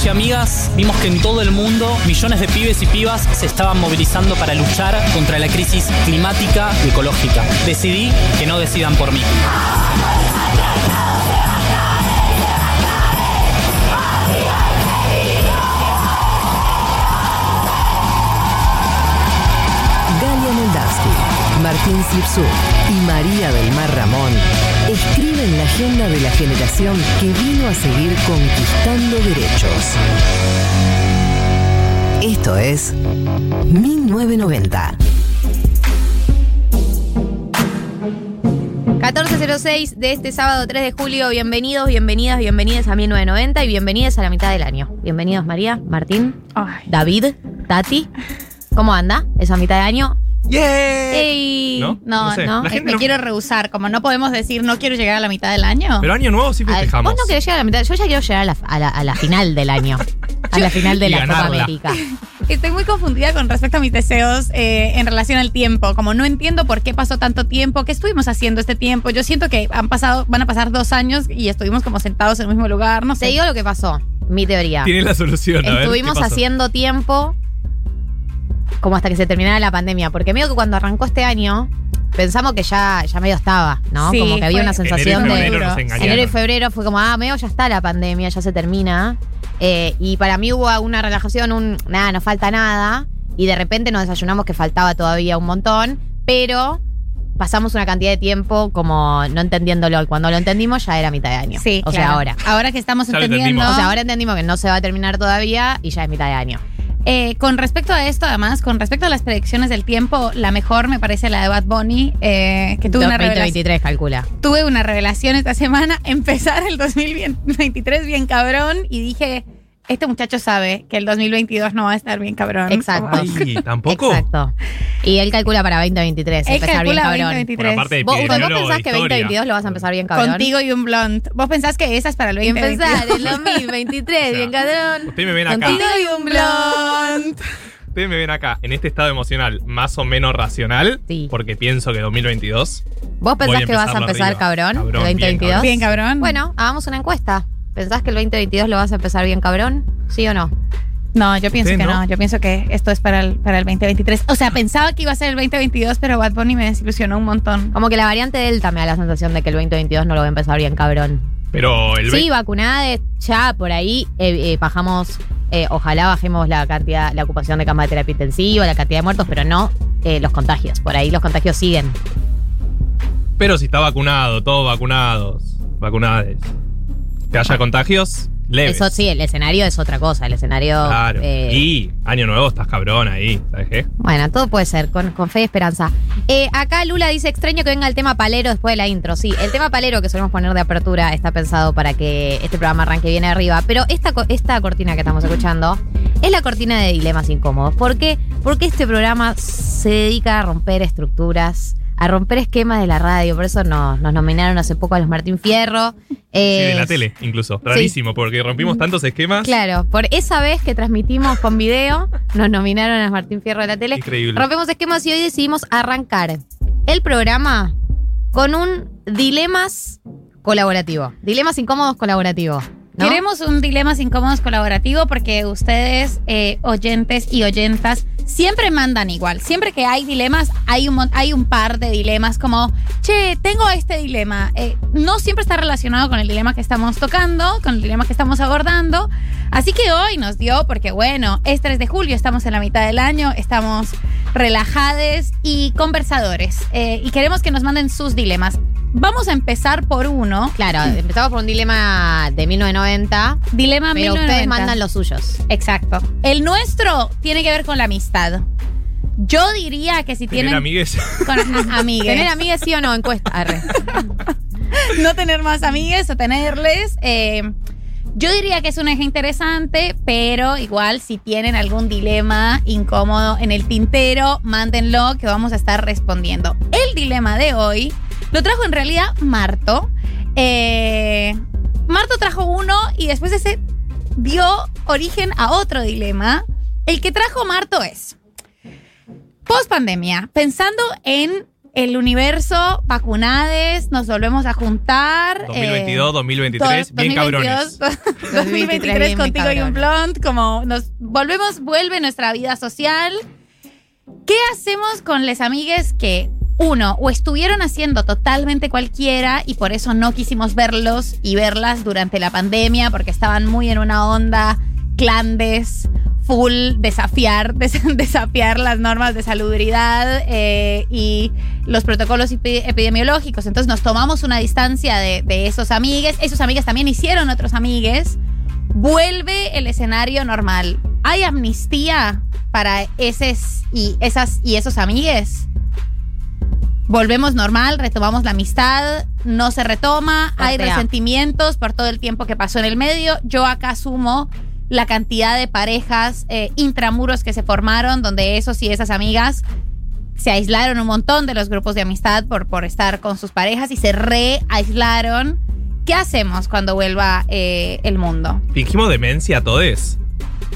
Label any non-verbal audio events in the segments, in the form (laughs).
Amigos y amigas vimos que en todo el mundo millones de pibes y pibas se estaban movilizando para luchar contra la crisis climática y ecológica. Decidí que no decidan por mí. Galia Moldavsky, Martín Slipsuk y María del Mar Ramón escriben la agenda de la generación que vino a seguir conquistando derechos. Esto es 1990. 1406 de este sábado 3 de julio. Bienvenidos, bienvenidas, bienvenidas a 1990 y bienvenidas a la mitad del año. Bienvenidos María, Martín, Ay. David, Tati. ¿Cómo anda esa mitad de año? ¡Yeah! Ey. No, no, no sé. no. La Eh, gente me no- quiero rehusar. Como no podemos decir no quiero llegar a la mitad del año. Pero año nuevo sí festejamos. Vos no querés llegar a la mitad. Yo ya quiero llegar a la, a la- a la final del año. (laughs) A la final de la Copa. América. (laughs) Estoy muy confundida con respecto a mis deseos eh, en relación al tiempo. Como no entiendo por qué pasó tanto tiempo, qué estuvimos haciendo este tiempo. Yo siento que han pasado, van a pasar dos años y estuvimos como sentados en el mismo lugar. No sé. Te digo lo que pasó. Mi teoría. Tiene la solución. a ver, Estuvimos ¿qué pasó? haciendo tiempo como hasta que se terminara la pandemia. Porque medio que cuando arrancó este año, pensamos que ya, ya medio estaba, ¿no? Sí, como que había fue- una sensación Enero y de. febrero nos engañaron. Enero y febrero fue como, ah, medio ya está la pandemia, ya se termina. Eh, y para mí hubo una relajación, un nada, no falta nada. Y de repente nos desayunamos que faltaba todavía un montón. Pero pasamos una cantidad de tiempo como no entendiéndolo. Y cuando lo entendimos ya era mitad de año. Sí, O sea, claro. ahora. Ahora que estamos Ya entendiendo. O sea, ahora entendimos que no se va a terminar todavía y ya es mitad de año. Eh, con respecto a esto, además, con respecto a las predicciones del tiempo, la mejor me parece la de Bad Bunny, eh, que tuve una, revelación, 2023, calcula. tuve una revelación esta semana, (laughs) empezar el 2023 bien cabrón y dije, este muchacho sabe que el 2022 no va a estar bien cabrón. Exacto. Ay, ¿tampoco? Exacto. Y él calcula para 2023, Él empezar bien calcula cabrón. 2023. Bueno, de ¿Vos, ¿Vos pensás que historia. 2022 lo vas a empezar bien cabrón? Contigo y un blond. ¿Vos pensás que esa es para el Y 2022? empezar el 2023, bien cabrón. Ustedes me ven acá. Contigo y un blond. (laughs) Ustedes me ven acá en este estado emocional más o menos racional. Sí. Porque pienso que 2022. ¿Vos Voy pensás a que vas a empezar arriba. cabrón, Cabrón, el bien 2022? Bien cabrón. Bueno, hagamos una encuesta. ¿Pensás que el 2022 lo vas a empezar bien cabrón? ¿Sí o no? No, yo pienso ¿Usted que no? no? Yo pienso que esto es para el, para el 2023. O sea, pensaba que iba a ser el 2022, pero Bad Bunny me desilusionó un montón. Como que la variante Delta me da la sensación de que el 2022 no lo voy a empezar bien cabrón. Pero el Sí, vacunades, ya por ahí eh, eh, bajamos, eh, ojalá bajemos la cantidad, la ocupación de cama de terapia intensiva, la cantidad de muertos, pero no eh, los contagios. Por ahí los contagios siguen. Pero si está vacunado, todos vacunados, vacunades. Que haya contagios, leves. Eso sí, el escenario es otra cosa. El escenario. Claro. eh, Y año nuevo estás cabrón ahí, ¿sabes qué? Bueno, todo puede ser, con, con fe y esperanza. Eh, acá Lula dice, extraño que venga el tema palero después de la intro. Sí, el tema palero que solemos poner de apertura está pensado para que este programa arranque bien arriba. Pero esta, esta cortina que estamos escuchando es la cortina de dilemas incómodos. ¿Por qué? Porque este programa se dedica a romper estructuras, a romper esquemas de la radio. Por eso nos, nos nominaron hace poco a los Martín Fierro. (laughs) Sí, Eh, de la tele, incluso. Rarísimo, porque rompimos tantos esquemas. Claro, por esa vez que transmitimos con video, nos nominaron a Martín Fierro de la tele. Increíble. Rompemos esquemas y hoy decidimos arrancar el programa con un dilemas colaborativo. Dilemas incómodos colaborativo. ¿No? Queremos un Dilemas Incómodos colaborativo porque ustedes, eh, oyentes y oyentas, siempre mandan igual. Siempre que hay dilemas, hay un, hay un par de dilemas como, che, tengo este dilema. Eh, no siempre está relacionado con el dilema que estamos tocando, con el dilema que estamos abordando. Así que hoy nos dio, porque bueno, es 3 de julio, estamos en la mitad del año, estamos relajades y conversadores. Eh, y queremos que nos manden sus dilemas. Vamos a empezar por uno. Claro, empezamos por un dilema de 1990. Dilema Pero 1990. ustedes mandan los suyos. Exacto. El nuestro tiene que ver con la amistad. Yo diría que si Tener tienen amigues. (laughs) con (laughs) amigues. ¿Tener amigas sí o no? Encuesta. Arre. (laughs) no tener más amigues o tenerles. eh, yo diría que es un eje interesante, pero igual si tienen algún dilema incómodo en el tintero, mándenlo que vamos a estar respondiendo. El dilema de hoy lo trajo en realidad Marto. Eh, Marto trajo uno y después ese dio origen a otro dilema. El que trajo Marto es, post pandemia, pensando en el universo, vacunades, nos volvemos a juntar. 2022, eh, 2023, bien 2022, cabrones. 2023 (laughs) bien contigo y un blond, como nos volvemos, vuelve nuestra vida social. ¿Qué hacemos con les amigues que, uno, o estuvieron haciendo totalmente cualquiera y por eso no quisimos verlos y verlas durante la pandemia porque estaban muy en una onda clandes, full desafiar, (laughs) des- desafiar las normas de salubridad eh, y los protocolos epi- epidemiológicos. Entonces nos tomamos una distancia de, esos amigues. Esos amigues también hicieron otros amigues. Vuelve el escenario normal. ¿Hay amnistía para eses y esas y esos amigues? Volvemos normal, retomamos la amistad, no se retoma, hay resentimientos por todo el tiempo que pasó en el medio. Yo acá sumo la cantidad de parejas eh, intramuros que se formaron, donde esos y esas amigas se aislaron un montón de los grupos de amistad por, por estar con sus parejas y se reaislaron. ¿Qué hacemos cuando vuelva eh, el mundo? Fingimos demencia todos.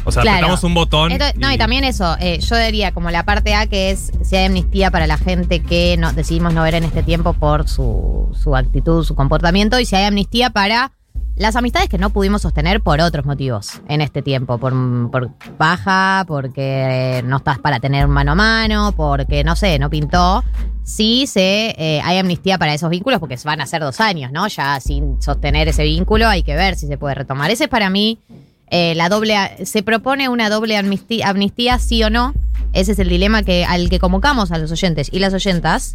O sea, Claro. apretamos un botón. Esto- no, y también eso, eh, yo diría como la parte A que es si hay amnistía para la gente que no, decidimos no ver en este tiempo por su, su actitud, su comportamiento, y si hay amnistía para las amistades que no pudimos sostener por otros motivos en este tiempo, por, por baja, porque no estás para tener mano a mano, porque no sé, no pintó. Sí se, eh, hay amnistía para esos vínculos porque van a ser dos años, ¿no? Ya sin sostener ese vínculo hay que ver si se puede retomar. Ese es para mí eh, la doble, se propone una doble amnistía, amnistía, sí o no. Ese es el dilema que, al que convocamos a los oyentes y las oyentas.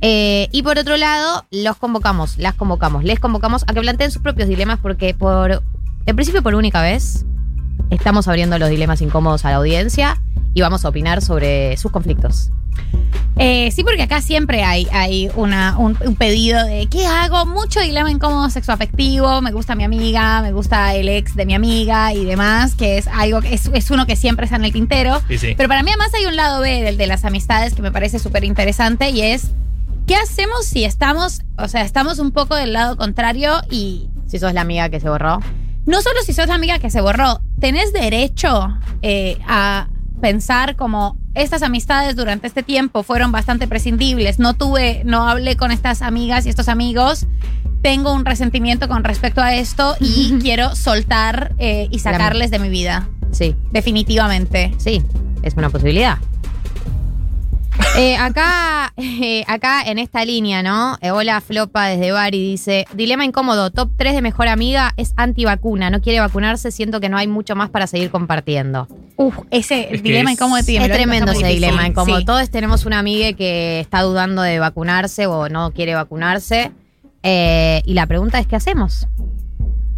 Eh, y por otro lado, los convocamos, las convocamos, les convocamos a que planteen sus propios dilemas porque por, en principio por única vez, estamos abriendo los dilemas incómodos a la audiencia y vamos a opinar sobre sus conflictos. Eh, sí, porque acá siempre hay, hay una, un, un pedido de ¿qué hago? Mucho dilema incómodo sexoafectivo, me gusta mi amiga, me gusta el ex de mi amiga y demás, que es algo que es, es uno que siempre está en el tintero. Sí, sí. Pero para mí además hay un lado B del de las amistades que me parece súper interesante y es ¿qué hacemos si estamos, o sea, estamos un poco del lado contrario y Si sos la amiga que se borró. no solo si sos la amiga que se borró, tenés derecho eh, a pensar como estas amistades durante este tiempo fueron bastante prescindibles. No tuve, no hablé con estas amigas y estos amigos. Tengo un resentimiento con respecto a esto y (laughs) quiero soltar eh, y sacarles de mi vida. Sí, Definitivamente. sí, es una posibilidad. Eh, acá, eh, acá en esta línea, ¿no? Eh, hola Flopa desde Bari dice, dilema incómodo, top 3 de mejor amiga es antivacuna, no quiere vacunarse, siento que no hay mucho más para seguir compartiendo. Uf, ese Es dilema es- incómodo de Es tremendo ese dilema incómodo. Sí. Todos tenemos una amiga que está dudando de vacunarse o no quiere vacunarse. Eh, y la pregunta es, ¿qué hacemos?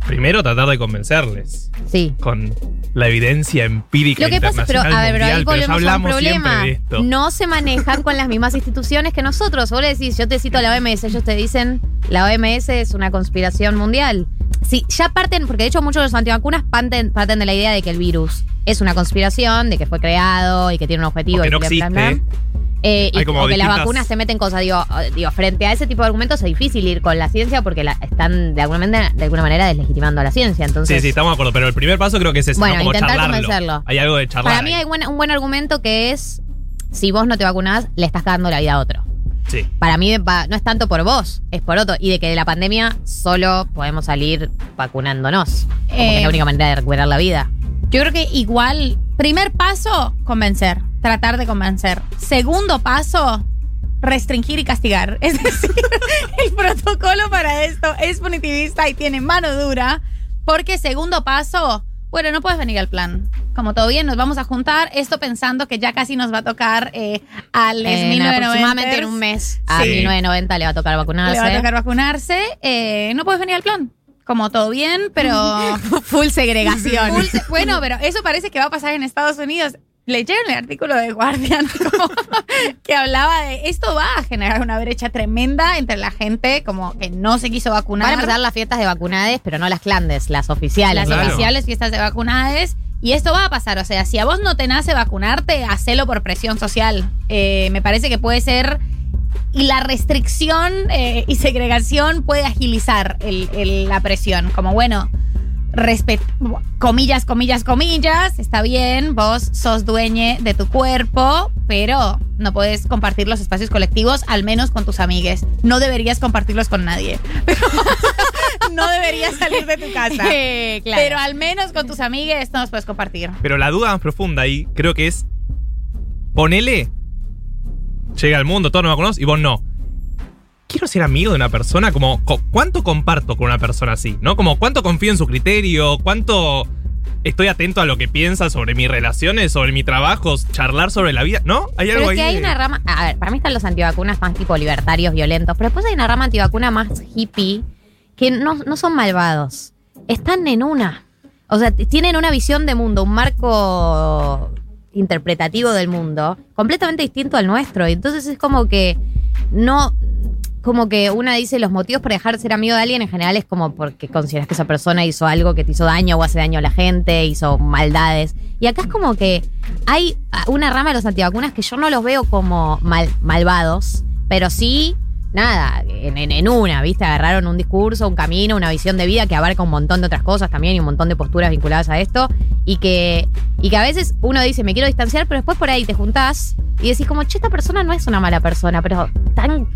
Primero tratar de convencerles Sí. con la evidencia empírica Lo que pasa, pero a ver, pero ahí pero volvemos a un problema. de esto. No se manejan con las mismas instituciones que nosotros. Vos le decís, yo te cito la OMS, ellos te dicen, la OMS es una conspiración mundial. Sí, ya parten, porque de hecho muchos de los antivacunas parten, parten de la idea de que el virus es una conspiración, de que fue creado y que tiene un objetivo. O que y no bla, bla, existe. bla. Eh, y como que las vacunas te meten cosas, digo, eh, digo, frente a ese tipo de argumentos es difícil ir con la ciencia porque la, están de alguna, manera, de alguna manera deslegitimando a la ciencia. Entonces, Sí, sí, estamos de acuerdo, pero el primer paso creo que es ese, Bueno, ¿no? Como intentar charlarlo. convencerlo. Hay algo de charlar. Para mí ahí. hay buen- un buen argumento que es, si vos no te vacunás, le estás dando la vida a otro. Sí. Para mí no es tanto por vos, es por otro. Y de que de la pandemia solo podemos salir vacunándonos. Como que es Eh, la única manera de recuperar la vida. Yo creo que igual, primer paso, convencer, tratar de convencer. Segundo paso, restringir y castigar. (laughs) Es decir, el protocolo para esto es punitivista y tiene mano dura, porque segundo paso, bueno, no puedes venir al plan. Como todo bien, nos vamos a juntar. Esto pensando que ya casi nos va a tocar eh, a les En 1990. aproximadamente en un mes a Sí. 1990 le va a tocar vacunarse. Le va a tocar vacunarse. eh, no puedes venir al plan. Como todo bien, pero. (laughs) Full segregación. Full bueno, pero (laughs) eso parece que va a pasar en Estados Unidos. Leyeron el artículo de Guardian como (laughs) que hablaba de esto va a generar una brecha tremenda entre la gente como que no se quiso vacunar. Van a empezar las fiestas de vacunades, pero no las clandes, las oficiales. las Claro. oficiales fiestas de vacunades. Y esto va a pasar, o sea, si a vos no te nace vacunarte, hacelo por presión social. Eh, me parece que puede ser... Y la restricción eh, y segregación puede agilizar el- el- la presión. Como, bueno, respet comillas, comillas, comillas, está bien, vos sos dueñe de tu cuerpo, pero no puedes compartir los espacios colectivos, al menos con tus amigues. No deberías compartirlos con nadie. (laughs) no deberías salir de tu casa. (laughs) Eh, claro. Pero al menos con tus amigues no los puedes compartir. Pero la duda más profunda ahí creo que es. Ponele. Llega al mundo, todos nos conocemos y vos no. Quiero ser amigo de una persona, como. co- ¿Cuánto comparto con una persona así? ¿No? Como cuánto confío en su criterio, cuánto estoy atento a lo que piensa sobre mis relaciones, sobre mi trabajo, charlar sobre la vida. ¿No? Hay algo Pero es ahí. que hay una rama. A ver, para mí están los antivacunas más tipo libertarios, violentos. Pero después hay una rama antivacuna más hippie que no, no son malvados. Están en una. O sea, tienen una visión de mundo, un marco interpretativo del mundo completamente distinto al nuestro. Y entonces es como que no. Como que una dice los motivos para dejar de ser amigo de alguien en general es como porque consideras que esa persona hizo algo que te hizo daño o hace daño a la gente, hizo maldades. Y acá es como que hay una rama de los antivacunas que yo no los veo como mal- malvados, pero sí, nada, en, una, ¿viste? Agarraron un discurso, un camino, una visión de vida que abarca un montón de otras cosas también y un montón de posturas vinculadas a esto. Y que, y que a veces uno dice, me quiero distanciar, pero después por ahí te juntás y decís como, che, esta persona no es una mala persona, pero tan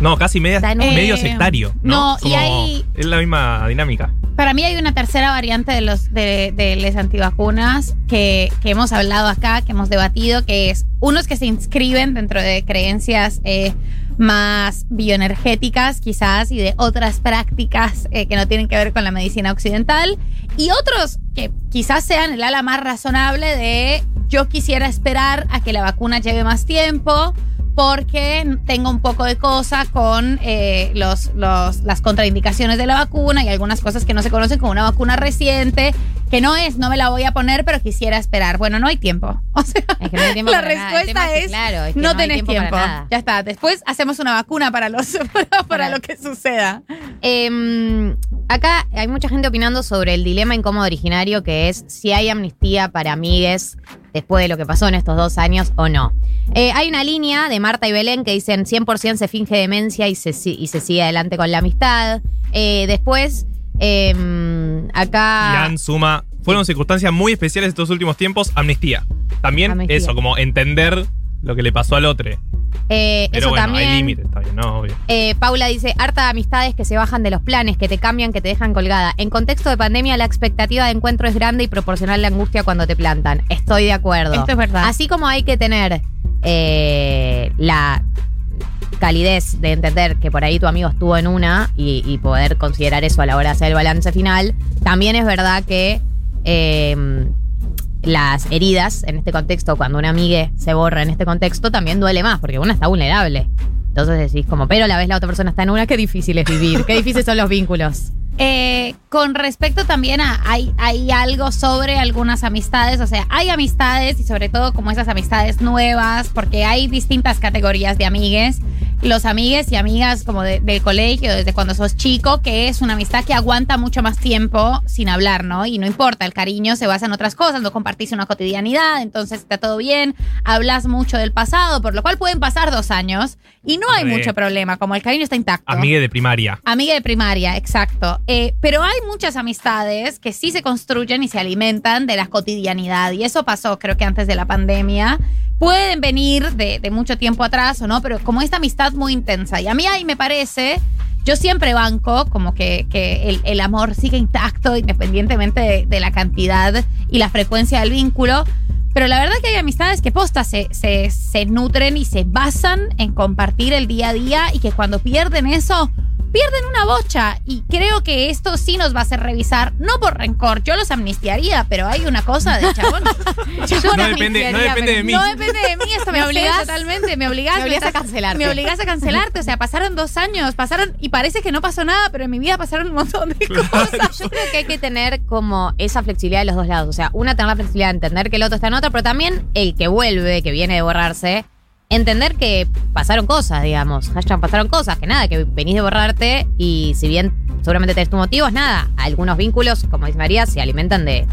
No, casi media- un- medio Eh, sectario. No, no, y Como- hay- Es la misma dinámica. Para mí hay una tercera variante de los de, de les antivacunas que, que hemos hablado acá, que hemos debatido, que es unos que se inscriben dentro de creencias eh, más bioenergéticas quizás y de otras prácticas eh, que no tienen que ver con la medicina occidental y otros que quizás sean el ala más razonable de yo quisiera esperar a que la vacuna lleve más tiempo porque tengo un poco de cosa con eh, los, los- las contraindicaciones de la vacuna y algunas cosas que no se conocen como una vacuna reciente, que no es, no me la voy a poner, pero quisiera esperar. Bueno, no hay tiempo. (laughs) O sea, Es que no hay tiempo la para nada. Respuesta es claro, es que no, no tenés tiempo. Ya está. Después hacemos una vacuna para, los, (laughs) para, para lo que suceda. Em, acá hay mucha gente opinando sobre el dilema incómodo originario que es si hay amnistía para amigues después de lo que pasó en estos dos años o no. Eh, hay una línea de Marta y Belén que dicen 100% se finge demencia y se, y se sigue adelante con la amistad. Eh, después, em, acá... Ian suma. Fueron circunstancias muy especiales estos últimos tiempos. Amnistía. También Amnistía. eso, como entender lo que le pasó al otro. eh, Pero eso bueno, también... hay límites, está bien, ¿no? Obvio. Eh, Paula dice, harta de amistades que se bajan de los planes, que te cambian, que te dejan colgada. En contexto de pandemia, la expectativa de encuentro es grande y proporcional la angustia cuando te plantan. Estoy de acuerdo. Esto es verdad. Así como hay que tener eh, la calidez de entender que por ahí tu amigo estuvo en una y, poder considerar eso a la hora de hacer el balance final, también es verdad que eh, las heridas en este contexto, cuando una amiga se borra en este contexto, también duele más, porque una está vulnerable. Entonces decís como, pero a la vez la otra persona está en una, qué difícil es vivir, qué difíciles son los vínculos. Eh, con respecto también a, hay, hay algo sobre algunas amistades, o sea, hay amistades y sobre todo como esas amistades nuevas, porque hay distintas categorías de amigues. Los amigues y amigas como de- del colegio, desde cuando sos chico, que es una amistad que aguanta mucho más tiempo sin hablar, ¿no? Y no importa, el cariño se basa en otras cosas, no compartís una cotidianidad, entonces está todo bien, hablas mucho del pasado, por lo cual pueden pasar dos años y no hay mucho problema, como el cariño está intacto. Amigue de primaria. Amiga de primaria, exacto. Eh, pero hay muchas amistades que sí se construyen y se alimentan de la cotidianidad. Y eso pasó, creo que antes de la pandemia. Pueden venir de, de mucho tiempo atrás o no, pero como esta amistad muy intensa. Y a mí ahí me parece, yo siempre banco como que, que el, el amor sigue intacto independientemente de, de la cantidad y la frecuencia del vínculo. Pero la verdad que hay amistades que posta se, se, se nutren y se basan en compartir el día a día y que cuando pierden eso pierden una bocha. Y creo que esto sí nos va a hacer revisar, no por rencor, yo los amnistiaría, pero hay una cosa de chabón. (laughs) Chabón, No depende, no depende de mí. No depende de mí, esto me, (laughs) Me obligás totalmente, me obligás. me obligás a cancelarte. Me obligás a cancelarte, o sea, pasaron dos años, pasaron, y parece que no pasó nada, pero en mi vida pasaron un montón de cosas. Yo creo que hay que tener como esa flexibilidad de los dos lados. O sea, una tener la flexibilidad de entender que el otro está en otra, pero también el que vuelve, que viene de borrarse, entender que pasaron cosas, digamos. Hashtag pasaron cosas, que nada, que venís de borrarte y si bien seguramente tenés tus motivos, nada. Algunos vínculos, como dice María, se alimentan de,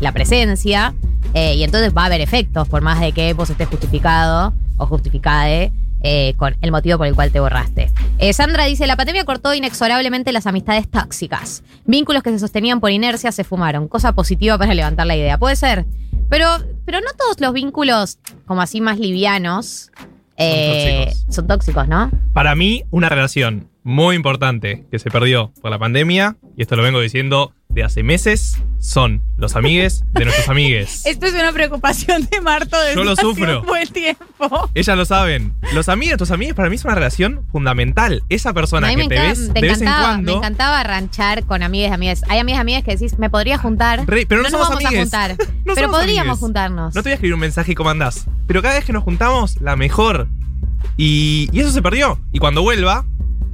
la presencia eh, y entonces va a haber efectos, por más de que vos estés justificado o justificade. eh, con el motivo por el cual te borraste. Eh, Sandra dice, la pandemia cortó inexorablemente las amistades tóxicas. Vínculos que se sostenían por inercia se fumaron. Cosa positiva para levantar la idea. Puede ser. Pero, pero no todos los vínculos, como así más livianos, eh, tóxicos. son tóxicos, ¿no? Para mí, una relación muy importante que se perdió por la pandemia, y esto lo vengo diciendo de hace meses, son los amigues de nuestros amigues. (laughs) Esto es una preocupación de Marto desde Yo lo hace sufro. un buen tiempo. Ellas lo saben. Los amigos, tus amigues para mí es una relación fundamental. Esa persona que te encanta- ves me de vez en encantaba, me cuando. encantaba ranchar con amigas y amigas. Hay amigas y amigas que decís, me podría juntar. Re- pero no nos somos vamos amigues. a juntar. (laughs) No pero podríamos amigues. juntarnos. No te voy a escribir un mensaje y cómo andás. Pero cada vez que nos juntamos, la mejor. Y, y eso se perdió. Y cuando vuelva,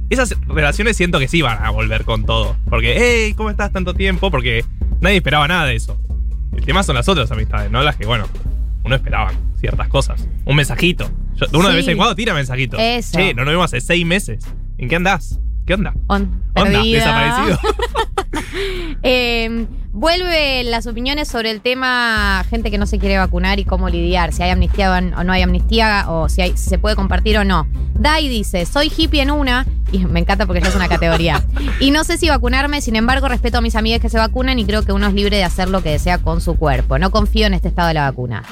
esas relaciones siento que sí van a volver con todo. Porque, hey, ¿cómo estás tanto tiempo? Porque nadie esperaba nada de eso. El tema son las otras amistades, no las que, bueno, uno esperaba ciertas cosas. Un mensajito. Yo- uno de vez en cuando tira mensajitos. Eso. Che, no nos vimos hace seis meses. ¿En qué andás? ¿Qué onda? On- Onda, perdida. desaparecido. (laughs) (laughs) Eh, vuelve las opiniones sobre el tema gente que no se quiere vacunar y cómo lidiar, si hay amnistía o no hay amnistía, o si se puede compartir o no. Dai dice, soy hippie en una, y (laughs) me encanta porque ya es una categoría, y no sé si vacunarme, sin embargo respeto a mis amigas que se vacunan y creo que uno es libre de hacer lo que desea con su cuerpo. No confío en este estado de la vacuna.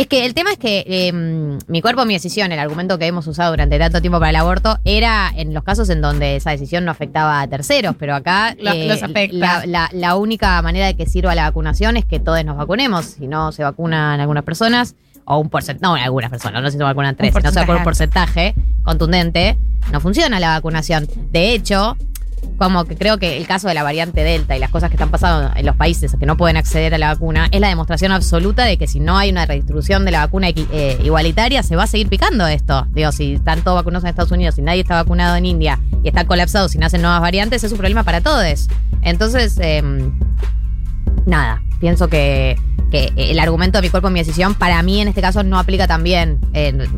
Es que el tema es que eh, mi cuerpo, mi decisión, el argumento que hemos usado durante tanto tiempo para el aborto, era en los casos en donde esa decisión no afectaba a terceros, pero acá eh, los afecta. La, la- la única manera de que sirva la vacunación es que todos nos vacunemos. Si no se vacunan algunas personas, o un porcentaje, no algunas personas, no se vacunan tres, no se vacuna un porcentaje contundente, no funciona la vacunación. De hecho, como que creo que el caso de la variante Delta y las cosas que están pasando en los países que no pueden acceder a la vacuna es la demostración absoluta de que si no hay una redistribución de la vacuna eh, igualitaria, se va a seguir picando esto. Digo, si están todos vacunados en Estados Unidos y nadie está vacunado en India y está colapsado si nacen nuevas variantes, es un problema para todos. Entonces, em, nada, pienso que, que el argumento de mi cuerpo, mi decisión, para mí en este caso no aplica tan bien. eh,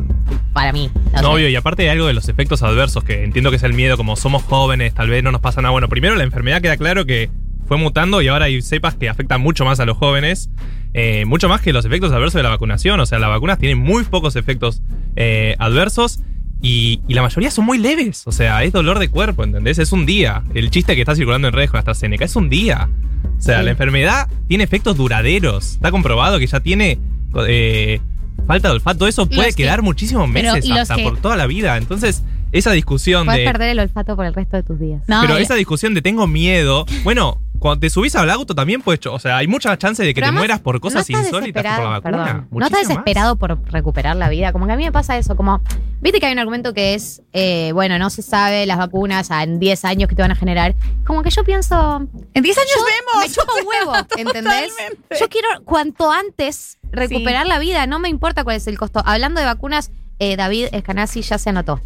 para mí. No obvio, y aparte de algo de los efectos adversos, que entiendo que es el miedo, como somos jóvenes, tal vez no nos pasa nada. Bueno, primero la enfermedad queda claro que fue mutando y ahora hay cepas que afectan mucho más a los jóvenes, eh, mucho más que los efectos adversos de la vacunación. O sea, las vacunas tienen muy pocos efectos eh, adversos y, y la mayoría son muy leves. O sea, es dolor de cuerpo, ¿entendés? Es un día. El chiste que está circulando en redes con AstraZeneca es un día. O sea, Sí. la enfermedad tiene efectos duraderos. Está comprobado que ya tiene eh, falta de olfato. Eso puede los que- quedar muchísimos meses hasta por toda la vida. Entonces, esa discusión Puedes de. perder el olfato por el resto de tus días. No, pero esa discusión de tengo miedo. Bueno, cuando te subís al auto también puedes. O sea, hay mucha chance de que Pero te además, mueras por cosas no insólitas por la vacuna. perdón, no estás más. desesperado por recuperar la vida. Como que a mí me pasa eso, como, viste que hay un argumento que es, eh, bueno, no se sabe las vacunas a- en 10 años que te van a generar. Como que yo pienso, En 10 años yo- vemos. me chupa un huevo, (laughs) ¿entendés? Totalmente. Yo quiero cuanto antes recuperar la vida, no me importa cuál es el costo. Hablando de vacunas, eh, David Escanasi ya se anotó.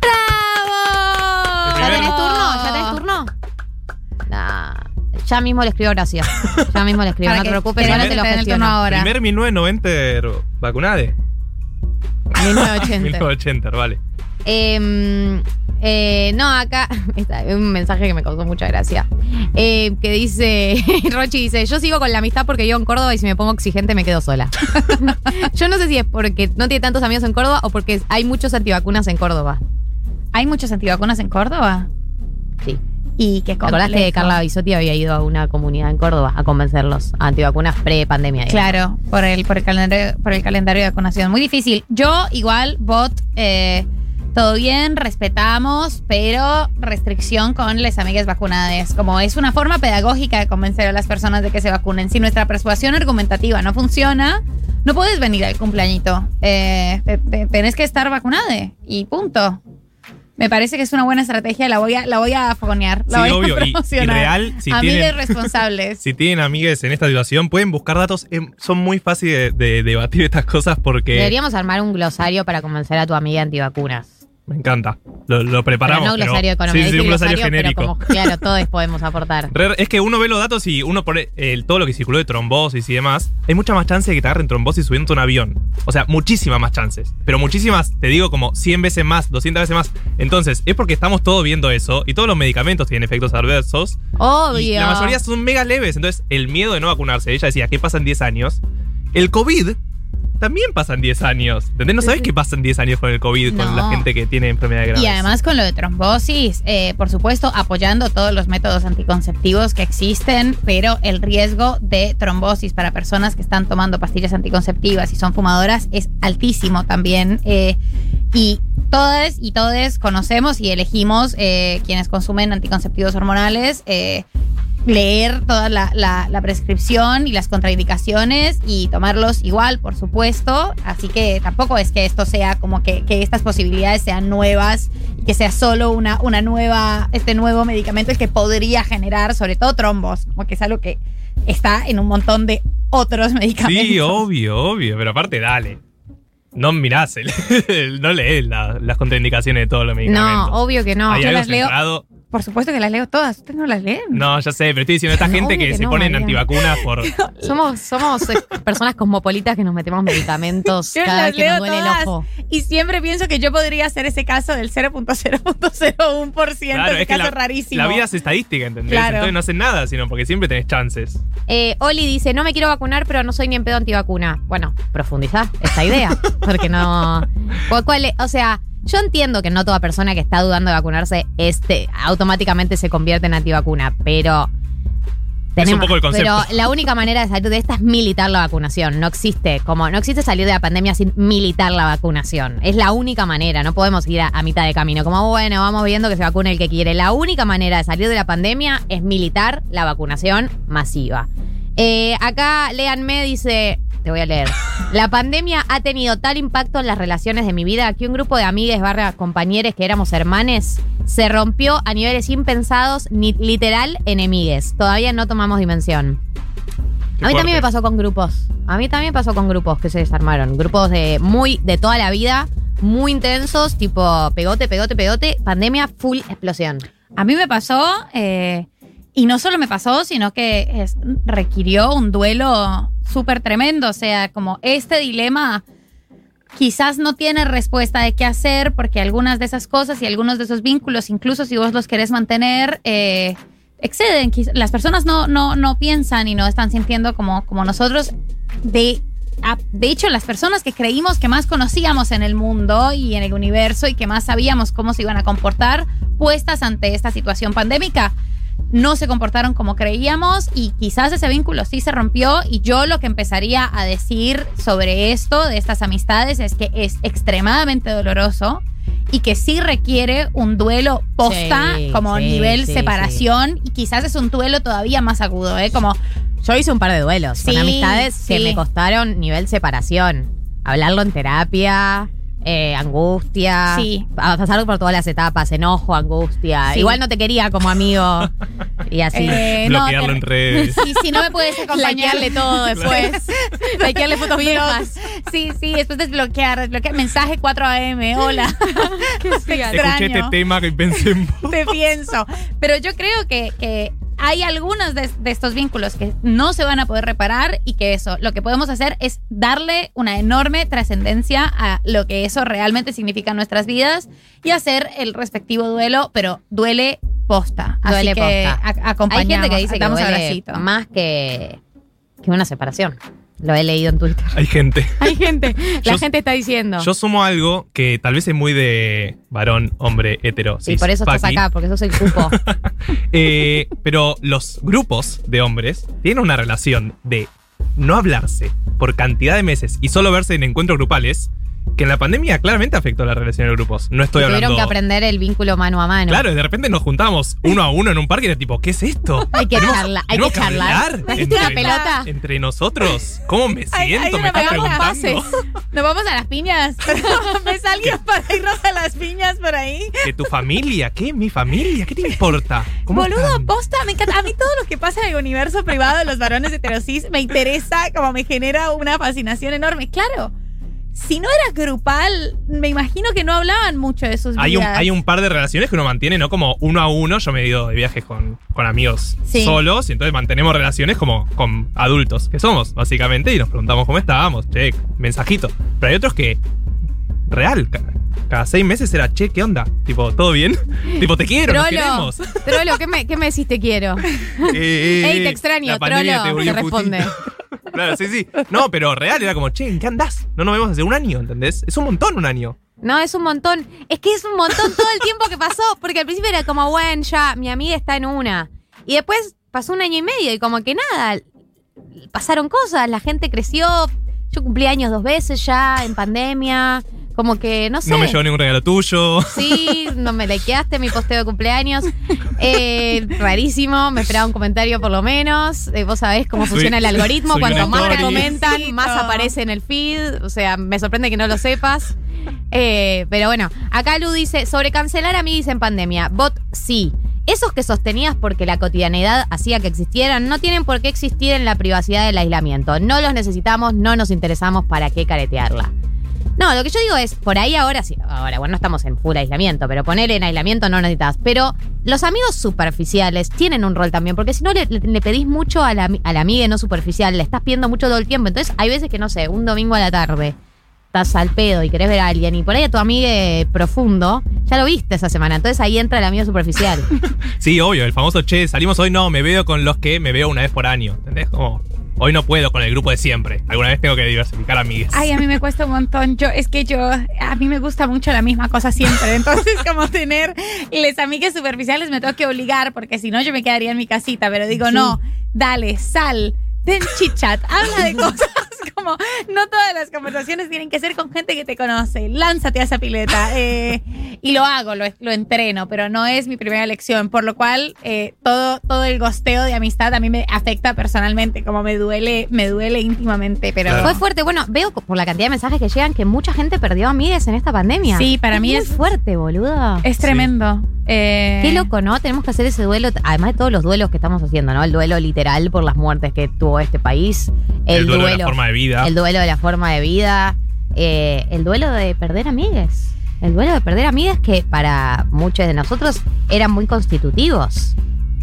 ¡Bravo! ¿Ya tenés turno? ¿Ya tenés turno? Nah, ya mismo le escribo Horacio. Ya mismo le escribo, (laughs) no te preocupes, ahora te lo gestiono. turno ahora. Primer 1990 vacunade. 1980. 1980, vale. Eh, eh, no, acá (laughs) está un mensaje que me causó mucha gracia. Eh, que dice, (laughs) Rochi dice, yo sigo con la amistad porque vivo en Córdoba y si me pongo exigente me quedo sola. yo no sé si es porque no tiene tantos amigos en Córdoba o porque hay muchos antivacunas en Córdoba. ¿Hay muchos antivacunas en Córdoba? Sí. ¿Y qué ¿Te acordás que complejo. Carla Bisotti había ido a una comunidad en Córdoba a convencerlos a antivacunas pre-pandemia? Claro, por el, por el calendario, por el calendario de vacunación. Muy difícil. Yo, igual, bot, eh, todo bien, respetamos, pero restricción con las amigas vacunadas. Como es una forma pedagógica de convencer a las personas de que se vacunen. Si nuestra persuasión argumentativa no funciona, no puedes venir al cumpleañito. Eh, te- te- tenés que estar vacunada y punto. Me parece que es una buena estrategia, la voy a, la voy a fogonear, la Sí, voy a obvio, y- real, si Amigues tienen- responsables. (laughs) Si tienen amigues en esta situación, pueden buscar datos. em, son muy fáciles de, de debatir estas cosas porque Deberíamos armar un glosario para convencer a tu amiga antivacunas. Me encanta. Lo, lo preparamos. pero no glosario economía, sí, sí, un glosario, glosario, genérico. pero como, claro, todos podemos aportar. (laughs) Es que uno ve los datos y uno pone el- todo lo que circuló de trombosis y demás. Hay mucha más chance de que te agarren trombosis subiendo un avión. O sea, muchísimas más chances. Pero muchísimas, te digo, como 100 veces más, 200 veces más. Entonces, es porque estamos todos viendo eso y todos los medicamentos tienen efectos adversos. Obvio. Y la mayoría son mega leves. Entonces, el miedo de no vacunarse, ella decía, ¿qué pasa en 10 años? El COVID también pasa en 10 años. ¿Entendés? No sabés qué pasa en 10 años con el COVID, con la gente que tiene enfermedades graves. Y además con lo de trombosis, eh, por supuesto, apoyando todos los métodos anticonceptivos que existen, pero el riesgo de trombosis para personas que están tomando pastillas anticonceptivas y son fumadoras es altísimo también. eh, y todas y todos conocemos y elegimos eh, quienes consumen anticonceptivos hormonales. Leer toda la, la- la prescripción y las contraindicaciones y tomarlos igual, por supuesto. Así que tampoco es que esto sea como que, que estas posibilidades sean nuevas y que sea solo una, una nueva, este nuevo medicamento el que podría generar, sobre todo trombos, como que es algo que está en un montón de otros (laughs) medicamentos. Sí, obvio, obvio. Pero aparte, dale. No mirás, el- (laughs) el- no lees la- las contraindicaciones de todos los medicamentos. No, obvio que no. Hay Yo algo las leo. Por supuesto que las leo todas. ¿Ustedes no las leen? No, ya sé, pero estoy diciendo esta No, gente que, que se no, ponen Mariana. antivacunas por. (laughs) Somos, somos eh, personas cosmopolitas que nos metemos medicamentos (laughs) Yo cada vez que nos duele todas el ojo. y siempre pienso que yo podría hacer ese caso del 0.0.01%, Claro, ese es que caso la, rarísimo. la vida es estadística, ¿entendés? Claro. Entonces no hacen nada, sino porque siempre tenés chances. Eh, Oli dice, no me quiero vacunar, pero no soy ni en pedo antivacuna. Bueno, profundizá esta idea, (laughs) porque no... ¿Cuál- cuál es? o sea, yo entiendo que no toda persona que está dudando de vacunarse este, automáticamente se convierte en antivacuna, pero... Es un poco el concepto. Pero la única manera de salir de esta es militar la vacunación. No existe, como no existe salir de la pandemia sin militar la vacunación. Es la única manera. No podemos ir a, a mitad de camino. Como bueno, vamos viendo que se vacune el que quiere. La única manera de salir de la pandemia es militar la vacunación masiva. Eh, acá Leanme dice, te voy a leer. (laughs) La pandemia ha tenido tal impacto en las relaciones de mi vida que un grupo de amigues barra compañeros que éramos hermanes se rompió a niveles impensados, ni literal enemigues. Todavía no tomamos dimensión. Qué a mí también me pasó con grupos. A mí también me pasó con grupos que se desarmaron. Grupos de muy de toda la vida, muy intensos, tipo pegote, pegote, pegote, pandemia, full explosión. A mí me pasó, eh, y no solo me pasó, sino que es- requirió un duelo súper tremendo. O sea, como este dilema quizás no tiene respuesta de qué hacer, porque algunas de esas cosas y algunos de esos vínculos, incluso si vos los querés mantener, eh, exceden. Las personas no, no, no piensan y no están sintiendo como, como nosotros. De, de hecho, las personas que creímos que más conocíamos en el mundo y en el universo y que más sabíamos cómo se iban a comportar puestas ante esta situación pandémica, no se comportaron como creíamos y quizás ese vínculo sí se rompió y yo lo que empezaría a decir sobre esto, de estas amistades, es que es extremadamente doloroso y que sí requiere un duelo posta Sí, como sí, nivel sí, separación y quizás es un duelo todavía más agudo, ¿eh? Como Yo hice un par de duelos con amistades que me costaron nivel separación. Hablarlo en terapia, eh, angustia. Sí. a Pasar por todas las etapas, enojo, angustia. Sí. Igual no te quería como amigo. y así. Eh, no, Bloquearlo te- en redes. Sí, si no me puedes (laughs) acompañar. Todo (laughs) después. Likearle fotos viejas. Sí, sí, después desbloquear, desbloquear. Mensaje 4 AM, (laughs) hola. Te Escuché extraño. este tema que pensé en vos. Te pienso. Pero yo creo que, que hay algunos de, de estos vínculos que no se van a poder reparar y que eso, lo que podemos hacer es darle una enorme trascendencia a lo que eso realmente significa en nuestras vidas y hacer el respectivo duelo, pero duele posta. Así Duele que posta. a- Hay gente que dice que duele más que, que una separación. Lo he leído en Twitter. Hay gente. (laughs) Hay gente. La Yo- gente está diciendo. Yo sumo algo que tal vez es muy de varón, hombre, hetero. cis, por eso estás acá, porque sos el cupo. (laughs) Eh, pero los grupos de hombres tienen una relación de no hablarse por cantidad de meses y solo verse en encuentros grupales que en la pandemia claramente afectó la relación de grupos. No estoy Tuvieron hablando. que aprender el vínculo mano a mano. Claro, y de repente nos juntamos uno a uno en un parque y era tipo, ¿qué es esto? (laughs) Hay que charlar, hay que charlar. hablar (laughs) ¿Trajiste una entre- pelota? Entre nosotros. ¿Cómo me siento? hay me estás preguntando. ¿Nos vamos a las piñas? (laughs) ¿Ves a alguien para irnos a las piñas por ahí? ¿Que tu familia? ¿Qué? ¿Mi familia? ¿Qué te importa? ¿Cómo Boludo, están? posta, me encanta. A mí todo lo que pasa en el universo privado de los varones heterosis me interesa, como me genera una fascinación enorme. Claro, si no era grupal, me imagino que no hablaban mucho de sus Hay un, vidas. hay un par de relaciones que uno mantiene, ¿no? Como uno a uno. Yo me he ido de viajes con, con amigos Sí. solos y entonces mantenemos relaciones como con adultos que somos, básicamente, y nos preguntamos cómo estábamos, che, mensajito. Pero hay otros que, real, ca- cada seis meses era, che, ¿qué onda? Tipo, ¿todo bien? (laughs) tipo, te quiero, nos Trolo, queremos. Trolo, ¿qué me, ¿qué me decís te quiero? (laughs) Eh, Ey, te extraño, Trolo, te responde. (laughs) claro, sí, sí. No, pero real era como, che, ¿en qué andás? No nos vemos hace un año, ¿entendés? Es un montón un año. No, es un montón. Es que es un montón todo el tiempo que pasó. Porque al principio era como, bueno, ya, mi amiga está en una. Y después pasó un año y medio y como que nada. Pasaron cosas, la gente creció. Yo cumplí años dos veces ya en pandemia. Como que, no sé. No me llevó ningún regalo tuyo. Sí, no me likeaste mi posteo de cumpleaños. Eh, rarísimo, me esperaba un comentario por lo menos. Eh, vos sabés cómo funciona el algoritmo. Cuanto más te comentan, más aparece en el feed. O sea, me sorprende que no lo sepas. Eh, pero bueno, acá Lu dice, sobre cancelar amigos en pandemia. Bot, sí. Esos que sostenías porque la cotidianidad hacía que existieran no tienen por qué existir en la privacidad del aislamiento. No los necesitamos, no nos interesamos, ¿para qué caretearla? No, lo que yo digo es, por ahí ahora sí, ahora, bueno, no estamos en full aislamiento, pero poner en aislamiento no necesitas. Pero los amigos superficiales tienen un rol también, porque si no le, pedís mucho a la, a amiga no superficial, le estás pidiendo mucho todo el tiempo. Entonces hay veces que, no sé, un domingo a la tarde estás al pedo y querés ver a alguien y por ahí a tu amiga profundo, ya lo viste esa semana. Entonces ahí entra el amigo superficial. (laughs) Sí, obvio, el famoso che, salimos hoy, no, me veo con los que me veo una vez por año. ¿Entendés? Como, hoy no puedo con el grupo de siempre. Alguna vez tengo que diversificar amigues. Ay, a mí me cuesta un montón. Yo, es que yo, a mí me gusta mucho la misma cosa siempre. Entonces, como tener les amigas superficiales me tengo que obligar, porque si no, yo me quedaría en mi casita. Pero digo, no, dale, sal, ten chit chat, habla de cosas. (laughs) Como, no todas las conversaciones tienen que ser con gente que te conoce. Lánzate a esa pileta. eh, y lo hago, lo, lo entreno, pero no es mi primera elección. Por lo cual, eh, todo, todo el gosteo de amistad a mí me afecta personalmente, como me duele, me duele íntimamente. Pero Fue fuerte. Bueno, veo por la cantidad de mensajes que llegan que mucha gente perdió amigas en esta pandemia. Sí, para mí muy es- fuerte, boludo. Es tremendo. Eh, Qué loco, ¿no? Tenemos que hacer ese duelo, además de todos los duelos que estamos haciendo, ¿no? El duelo literal por las muertes que tuvo este país. El, El duelo de la forma de vida. El duelo de la forma de vida. eh, el duelo de perder amigas. El duelo de perder amigas que para muchos de nosotros eran muy constitutivos.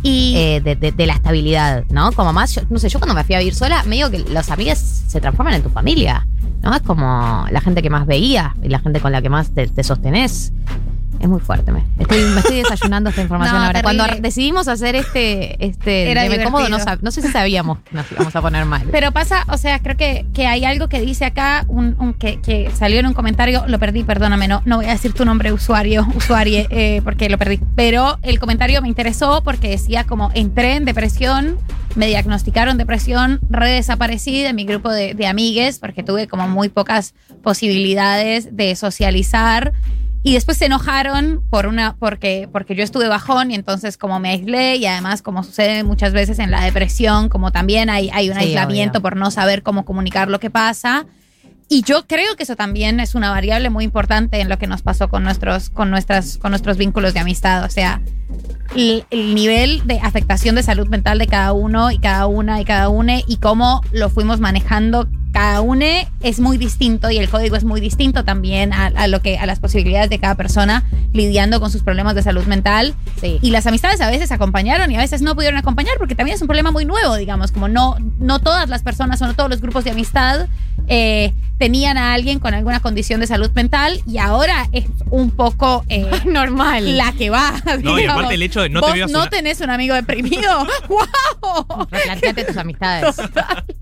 Y eh, de, de- de la estabilidad, ¿no? Como más, yo- no sé, yo cuando me fui a vivir sola, me digo que los amigas se transforman en tu familia, ¿no? Es como la gente que más veía y la gente con la que más te, te sostenés. Es muy fuerte. Me estoy, me estoy desayunando esta información No, ahora. Cuando decidimos hacer este, este Era Deme cómodo, no, no sé si sabíamos que nos íbamos a poner mal. Pero pasa, o sea, creo que, que hay algo que dice acá, un, un- que, que salió en un comentario, lo perdí, perdóname, no, no voy a decir tu nombre usuario, (laughs) usuarie, eh, porque lo perdí. Pero el comentario me interesó porque decía como entré en depresión, me diagnosticaron depresión, re desaparecí de mi grupo de, de amigues, porque tuve como muy pocas posibilidades de socializar. Y después se enojaron por una, porque, porque yo estuve bajón y entonces como me aislé y además como sucede muchas veces en la depresión, como también hay, hay un Sí, aislamiento obvio. por no saber cómo comunicar lo que pasa. Y yo creo que eso también es una variable muy importante en lo que nos pasó con nuestros, con nuestras, con nuestros vínculos de amistad. O sea, el, el nivel de afectación de salud mental de cada uno y cada una y cada une y cómo lo fuimos manejando cada uno es muy distinto y el código es muy distinto también a, a lo que a las posibilidades de cada persona lidiando con sus problemas de salud mental Sí. y las amistades a veces acompañaron y a veces no pudieron acompañar porque también es un problema muy nuevo digamos como no no todas las personas o no todos los grupos de amistad eh, tenían a alguien con alguna condición de salud mental y ahora es un poco eh, (laughs) Normal. la que va (laughs) No, y aparte el hecho de no te ¿Vos vivas no una- tenés un amigo deprimido (laughs) ¡Wow! Replanteate tus amistades.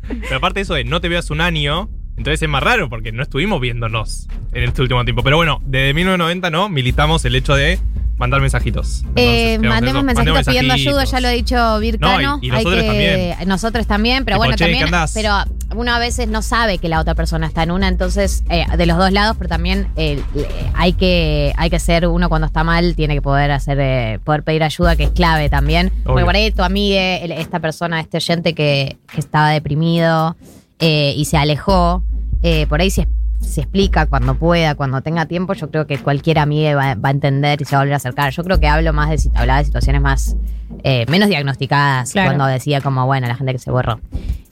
Pero aparte eso de no te veas un año, entonces es más raro porque no estuvimos viéndonos en este último tiempo. Pero bueno, desde 1990 no militamos el hecho de mandar mensajitos. Eh, mandemos mensajitos pidiendo ayuda, ya lo ha dicho Vircano. No, y- y Hay nosotros que- también. Nosotros también, pero Tipo, bueno, che, ¿qué también. Pero uno a veces no sabe que la otra persona está en una, entonces, eh, de los dos lados, pero también eh, hay, que, hay que ser uno cuando está mal, tiene que poder hacer, eh, poder pedir ayuda, que es clave también. Porque Obvio. por ahí tu amiga, esta persona, este oyente que, que estaba deprimido eh, y se alejó, eh, por ahí se, se explica cuando pueda, cuando tenga tiempo, yo creo que cualquier amiga va, va a entender y se va a volver a acercar. Yo creo que hablo más de, hablaba de situaciones más, eh, menos diagnosticadas, Claro. cuando decía como, bueno, la gente que se borró.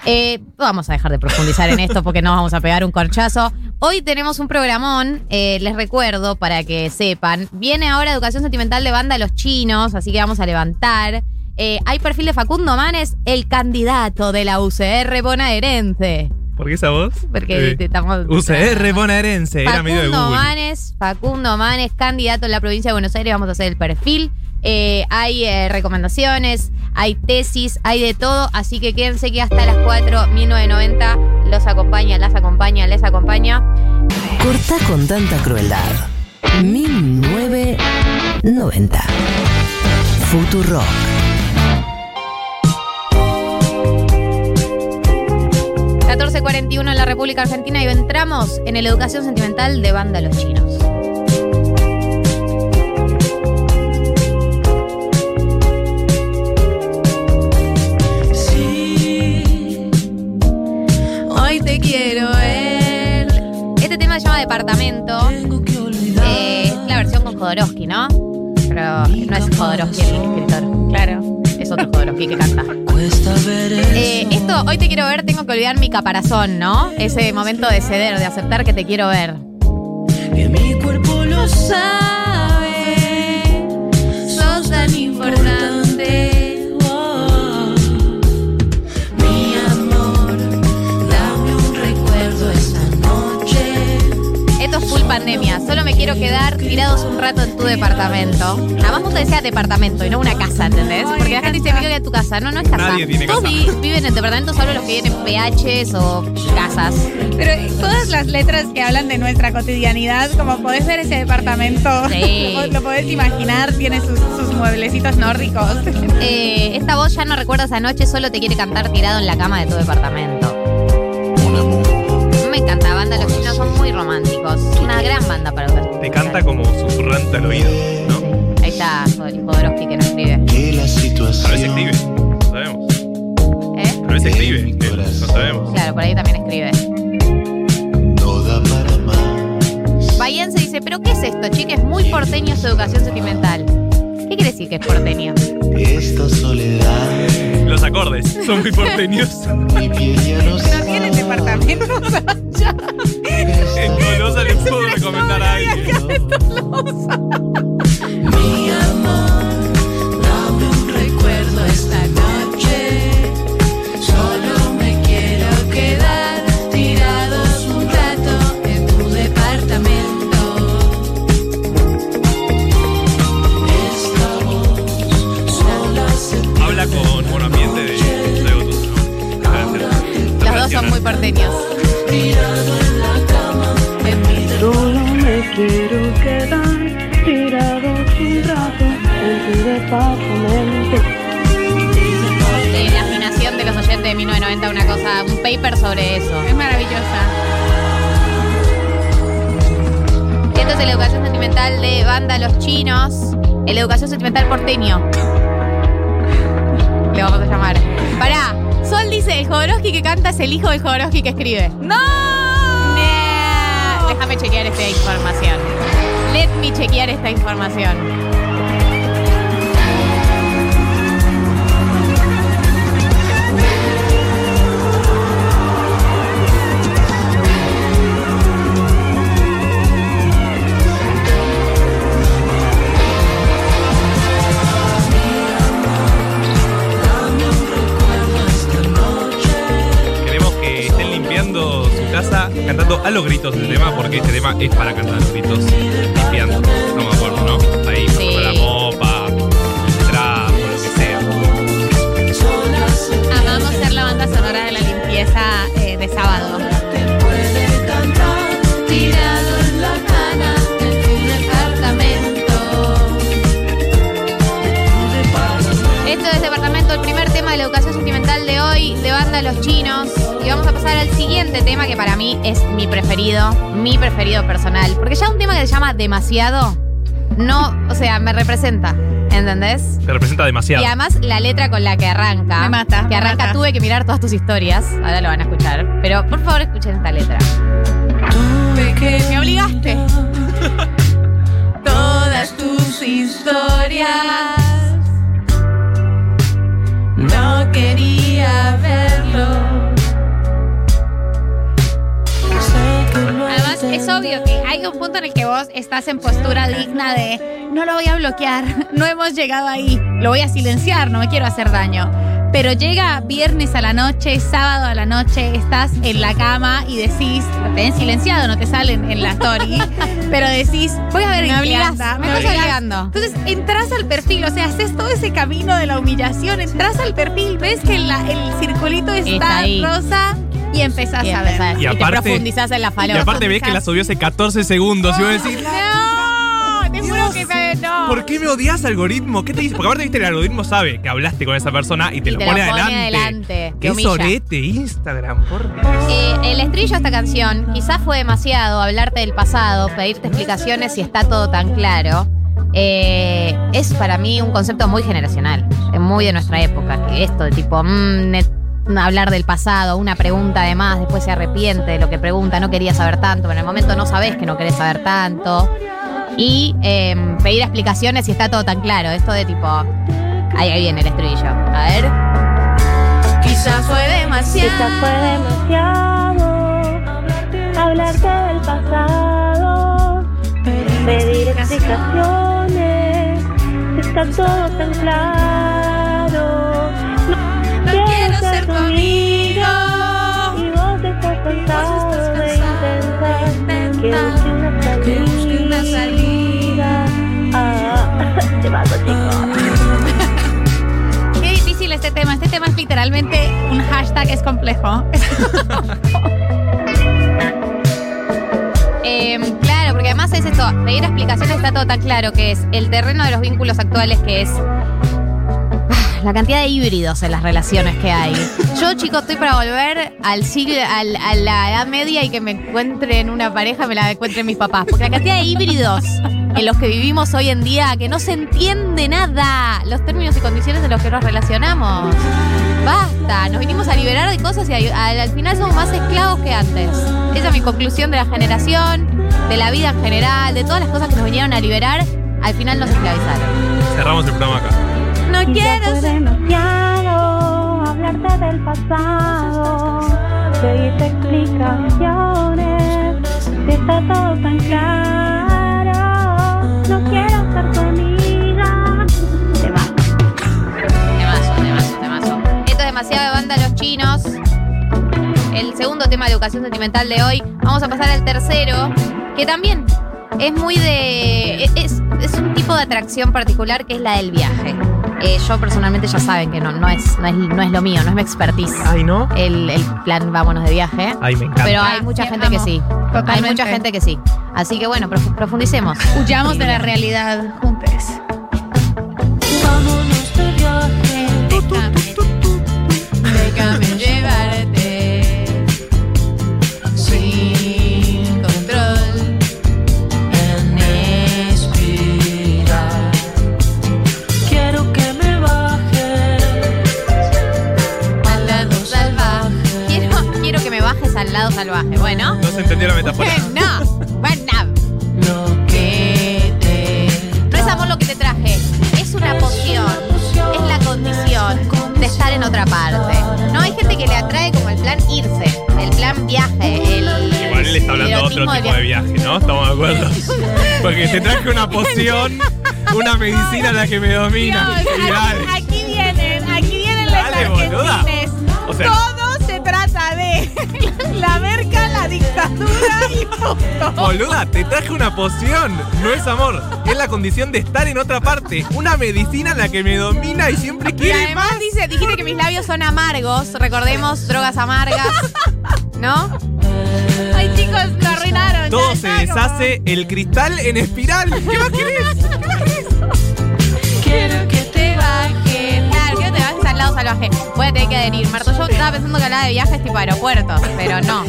Eh, vamos a dejar de profundizar en esto porque no vamos a pegar un corchazo. Hoy tenemos un programón, eh, les recuerdo para que sepan. Viene ahora Educación Sentimental de Banda Los Chinos, así que vamos a levantar. Eh, hay perfil de Facundo Manes, el candidato de la UCR bonaerense. ¿Por qué esa voz? Porque Eh, te estamos. UCR bonaerense, era medio de Facundo Google. Manes, Facundo Manes, candidato en la provincia de Buenos Aires, vamos a hacer el perfil. Eh, hay eh, recomendaciones, hay tesis, hay de todo, así que quédense que hasta las 4, 1990, los acompaña, las acompaña, les acompaña. Corta con tanta crueldad. 1990. Futurock. 1441 en la República Argentina y entramos en la educación sentimental de banda Los Chinos. Hoy te quiero ver. Este tema se llama Departamento. Eh, es la versión con Jodorowsky, ¿no? Pero no es Jodorowsky el escritor. Claro. Es otro Jodorowsky que canta. Eh, esto, hoy te quiero ver, tengo que olvidar mi caparazón, ¿no? Ese momento de ceder, de aceptar que te quiero ver. Que mi cuerpo lo sabe. Sos tan importante. Pandemia. Solo me quiero quedar tirados un rato en tu departamento. Nada más te decía departamento y no una casa, ¿entendés? Porque la gente dice, me quiero en tu casa. No, no es casa. Nadie tiene Todos casa. vi- viven en departamentos, solo los que vienen PHs o casas. Pero todas las letras que hablan de nuestra cotidianidad, como podés ver ese departamento, Sí. (laughs) lo, lo podés imaginar, tiene sus, sus mueblecitos nórdicos. (laughs) Eh, esta voz ya no recuerda esa noche, solo te quiere cantar tirado en la cama de tu departamento. Me encanta, son muy románticos. Una gran banda para educación. Te canta como susurrante al oído, ¿no? Ahí está el Jodorowsky que nos escribe. Que la Tal vez situación escribe, no sabemos. ¿Eh? Tal vez escribe, eh, no sabemos. Claro, por ahí también escribe. no da para más. Bayense dice, ¿pero qué es esto, chiques? Muy porteño su educación sentimental. ¿Qué quiere decir que es porteño? Esta soledad, Los acordes son muy porteños. mi piel ya no No tienen departamentos (laughs) allá. En Tolosa les puedo recomendar a alguien. Mi amor, dame un recuerdo esta noche. Solo me quiero quedar tirados un rato en tu departamento. Esta voz sola se Habla con buen ambiente de de Otus, ¿no? Los dos son muy porteños. Quiero quedar tirado un rato en tu departamento. Eh, la afinación de los oyentes de 1990, una cosa, un paper sobre eso. Es maravillosa. Esto es la educación sentimental de banda Los Chinos. El educación sentimental porteño. Le vamos a llamar. Pará. Sol dice, el Jodorowsky que canta es el hijo del Jodorowsky que escribe. ¡No! Chequear esta información. Let me chequear esta información. A los gritos el tema, porque este tema es para cantar los gritos limpiando. Estamos de acuerdo, ¿no? Ahí, Sí. con la mopa, el trapo, lo que sea. Amamos ser la banda sonora de la limpieza eh, de sábado. Esto es Departamento, el primer tema de la educación sentimental de hoy, de banda Los Chinos. Y vamos a pasar al siguiente tema que para mí es mi preferido, mi preferido personal. Porque ya un tema que se llama demasiado, no, o sea, me representa. ¿Entendés? Te representa demasiado. Y además la letra con la que arranca. Me mata, Que me arranca, mata. tuve que mirar todas tus historias. Ahora lo van a escuchar. Pero por favor escuchen esta letra. Me obligaste. Todas tus historias. No quería verlo. Además, es obvio que hay un punto en el que vos estás en postura digna de no lo voy a bloquear, (laughs) no hemos llegado ahí, lo voy a silenciar, no me quiero hacer daño. Pero llega viernes a la noche, sábado a la noche, estás en la cama y decís, lo tenés silenciado, no te salen en la story, (laughs) pero decís, voy a ver Me en qué obligás, anda, me estás obligás. obligando. Entonces entras al perfil, o sea, haces todo ese camino de la humillación, entras al perfil, ves que la- el circulito está, Está rosa y empezás Y a ver. Y y te aparte- profundizás en la Y falopa. aparte ves que la subió hace 14 segundos y vos decís, No, te juro que me- no. ¿por qué me odias algoritmo? ¿Qué te dice? Porque aparte viste el algoritmo sabe que hablaste con esa persona y te, Y lo, te pone lo pone adelante. adelante, te Qué sorete Instagram, por Dios. Eh, el estribillo de esta canción quizás fue demasiado hablarte del pasado, pedirte explicaciones si está todo tan claro. Eh, es para mí un concepto muy generacional, es muy de nuestra época, que esto de tipo mm, net- hablar del pasado, una pregunta además, después se arrepiente de lo que pregunta, no quería saber tanto, pero en el momento no sabes que no querés saber tanto. Y eh, pedir explicaciones si está todo tan claro, esto de tipo, ahí, ahí viene el estribillo, a ver. Quizás fue demasiado. Quizás fue demasiado hablarte del pasado, pedir explicaciones, está todo tan claro. No, quiero ser tu amigo y vos estás cansado de intentar que busque una salida. Ah, (laughs) te vas, chicos. Qué difícil este tema. Este tema es literalmente un hashtag, es complejo. (laughs) Eh, claro, porque además es esto, pedir explicaciones está todo tan claro que es el terreno de los vínculos actuales que es ah, la cantidad de híbridos en las relaciones que hay. Yo, chicos, estoy para volver al siglo, al- a la edad media y que me encuentre en una pareja, me la encuentren mis papás. Porque la cantidad de híbridos en los que vivimos hoy en día, que no se entiende nada, los términos y condiciones en los que nos relacionamos. Basta, nos vinimos a liberar de cosas y al final somos más esclavos que antes. Esa es mi conclusión de la generación, de la vida en general, de todas las cosas que nos vinieron a liberar, al final nos esclavizaron. Cerramos el programa acá. No Quizás fue demasiado hablarte del pasado, pedirte explicaciones, si está todo tan claro, no quiero ser tu amiga. Te vas. Temazo, temazo, temazo. Esto es demasiado de banda Los Chinos. El segundo tema de educación sentimental de hoy. Vamos a pasar al tercero, que también es muy de. Es, es un tipo de atracción particular que es la del viaje. Eh, yo personalmente ya saben que no, no, es, no, es, no es lo mío, no es mi expertise. Ay, ¿no? El, el plan vámonos de viaje. Ay, me encanta. Pero hay mucha gente que sí. Hay mucha gente que sí. Así que bueno, profu- profundicemos. Huyamos de la realidad juntos. Vámonos de viaje. Una medicina la que me domina. Dios, Y aquí, aquí vienen, aquí vienen las Dale, boluda. argentines. O sea- Todo se trata de (laughs) la merca, la dictadura y punto. Boluda, te traje una poción. No es amor. Es la condición de estar en otra parte. Una medicina la que me domina y siempre Y quiere además más. dice, dijiste que mis labios son amargos, recordemos, drogas amargas, ¿no? Ay, chicos, lo arruinaron. Todo se como- deshace, el cristal en espiral. ¿Qué más querés? Quiero que te bajes. Claro, quiero que te bajes al lado salvaje. Voy a tener que adherir. Marto, yo estaba pensando que hablaba de viajes tipo aeropuertos, pero no.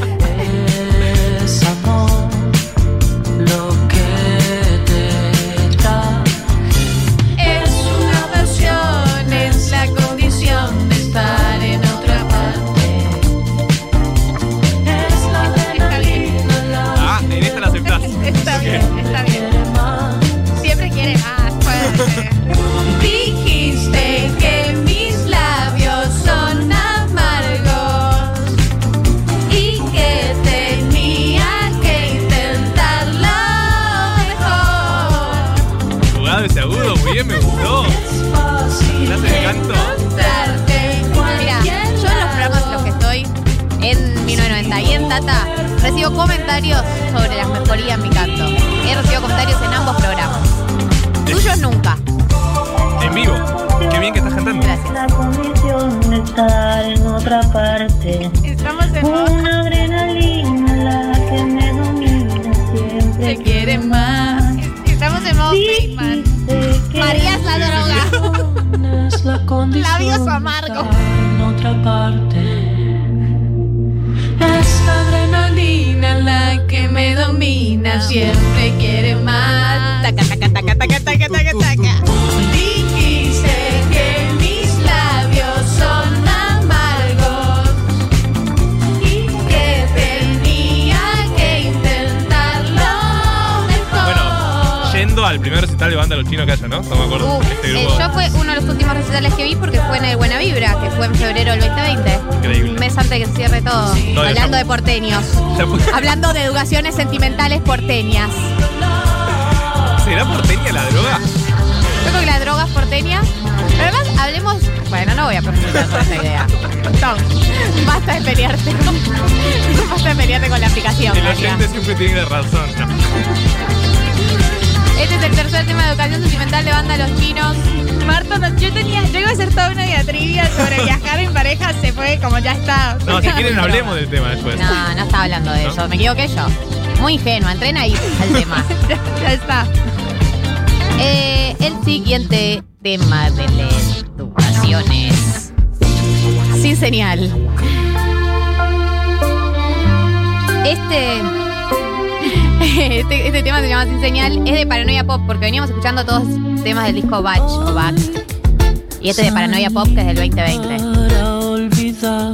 1990 y en Tata, recibo comentarios sobre la mejoría en mi canto. He recibido comentarios en ambos programas. Tuyos nunca. En vivo. Qué bien que estás cantando. La condición de estar en otra parte. Estamos en Una adrenalina la que me domina siempre. Se quiere más. Estamos en modo. María es la droga. (laughs) Labios amargos. en otra parte. Adrenalina la que me domina, siempre quiere más. Taca, taca, taca, taca, taca, taca, taca. Recital de banda de los chinos que haya, ¿no? No me acuerdo. Este eh, yo fue uno de los últimos recitales que vi porque fue en el Buena Vibra, que fue en febrero del 2020. Increíble. Un mes antes de que cierre todo. No, Hablando de porteños. (laughs) Hablando de educaciones sentimentales porteñas. ¿Será porteña la droga? Yo creo que la droga es porteña. Pero además, hablemos. Bueno, no voy a profundizar sobre esta idea. No, basta de pelearte con. (laughs) Basta de pelearte con la aplicación. El oyente siempre tiene razón. No. Este es el tercer tema de educación sentimental de banda Los Chinos. Marto, no, yo tenía, yo iba a hacer toda una diatribia sobre (laughs) viajar en pareja, se fue como ya está. No, si quieren (laughs) hablemos del tema después. No, no estaba hablando de eso. Me equivoqué yo. Muy ingenua. Entrena ahí al tema. (laughs) ya está. Eh, el siguiente tema de la educación es sin señal. Este, (laughs) este, este tema se llama Sin señal, es de Paranoia Pop, porque veníamos escuchando todos temas del disco Batch o Batch. Y este de Paranoia Pop, que es del 2020. Para olvidar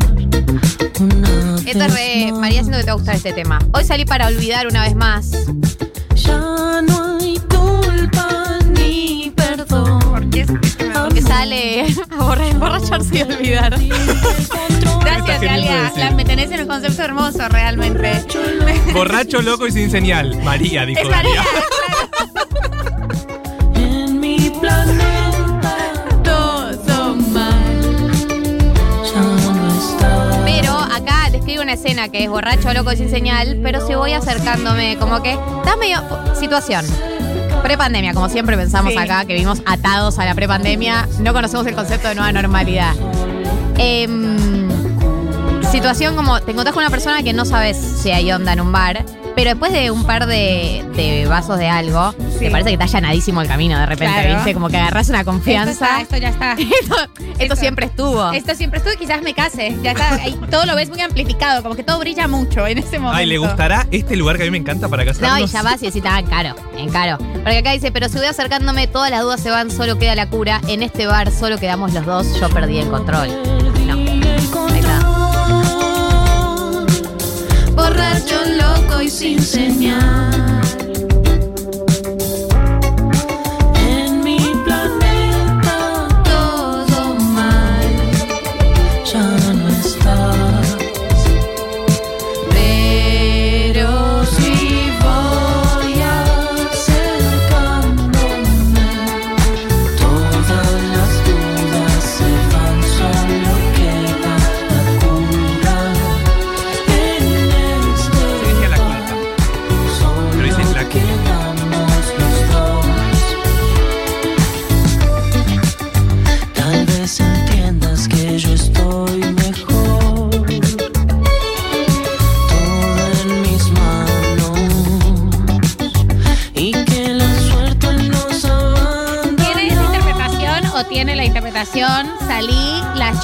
una Esto es re, María, siento que te va a gustar este tema. Hoy salí para olvidar una vez más. Ya no perdón. Porque sale (laughs) a emborracharse y olvidar. Gracias, Galia. La, me tenés en un concepto hermoso, realmente. Borracho, loco y sin señal. María, dijo Es María. En mi planeta Todo mal. Pero acá describe una escena que es borracho, loco y sin señal, pero si voy acercándome, como que estás medio. Situación. Prepandemia, como siempre pensamos Sí. acá, que vivimos atados a la prepandemia, no conocemos el concepto de nueva normalidad. Em, situación como te encontrás con una persona que no sabes si hay onda en un bar, pero después de un par de, de vasos de algo, te parece que está allanadísimo el camino de repente, Claro. ¿viste? Como que agarras una Esto, confianza. está, esto ya está. (laughs) esto, esto siempre estuvo. Esto siempre estuvo y quizás me case. Ya está. ahí todo lo ves muy amplificado, como que todo brilla mucho en ese momento. Ay, ¿le gustará este lugar que a mí me encanta para casarnos? No, y ya vas y decís, ah, en caro, en caro. Porque acá dice, pero si voy acercándome, todas las dudas se van, solo queda la cura. En este bar solo quedamos los dos, yo perdí el control. No. Ahí está. Borracho, loco y sin señal.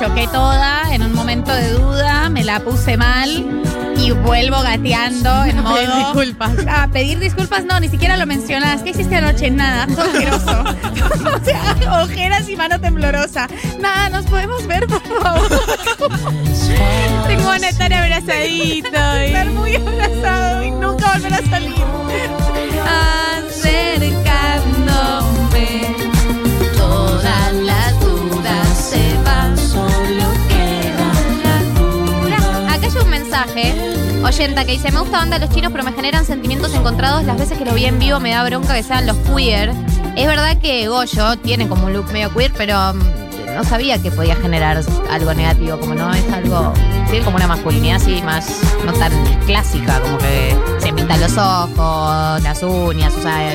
Choqué toda en un momento de duda, me la puse mal y vuelvo gateando en (laughs) modo. Pedir disculpas. Ah, pedir disculpas, no, ni siquiera lo mencionas. ¿Qué hiciste anoche? Nada, todo asqueroso. (laughs) o sea, ojeras y mano temblorosa. Nada, nos podemos ver, por favor. (laughs) Tengo a estar abrazaditos. Estar muy abrazado y nunca volver a salir. Mensaje. Oyenta que dice, me gusta banda los chinos, pero me generan sentimientos encontrados. Las veces que lo vi en vivo me da bronca que sean los queer. Es verdad que Goyo tiene como un look medio queer, pero mm, no sabía que podía generar algo negativo, como no es algo. Como una masculinidad así más no tan clásica, como que se pintan los ojos, las uñas, usa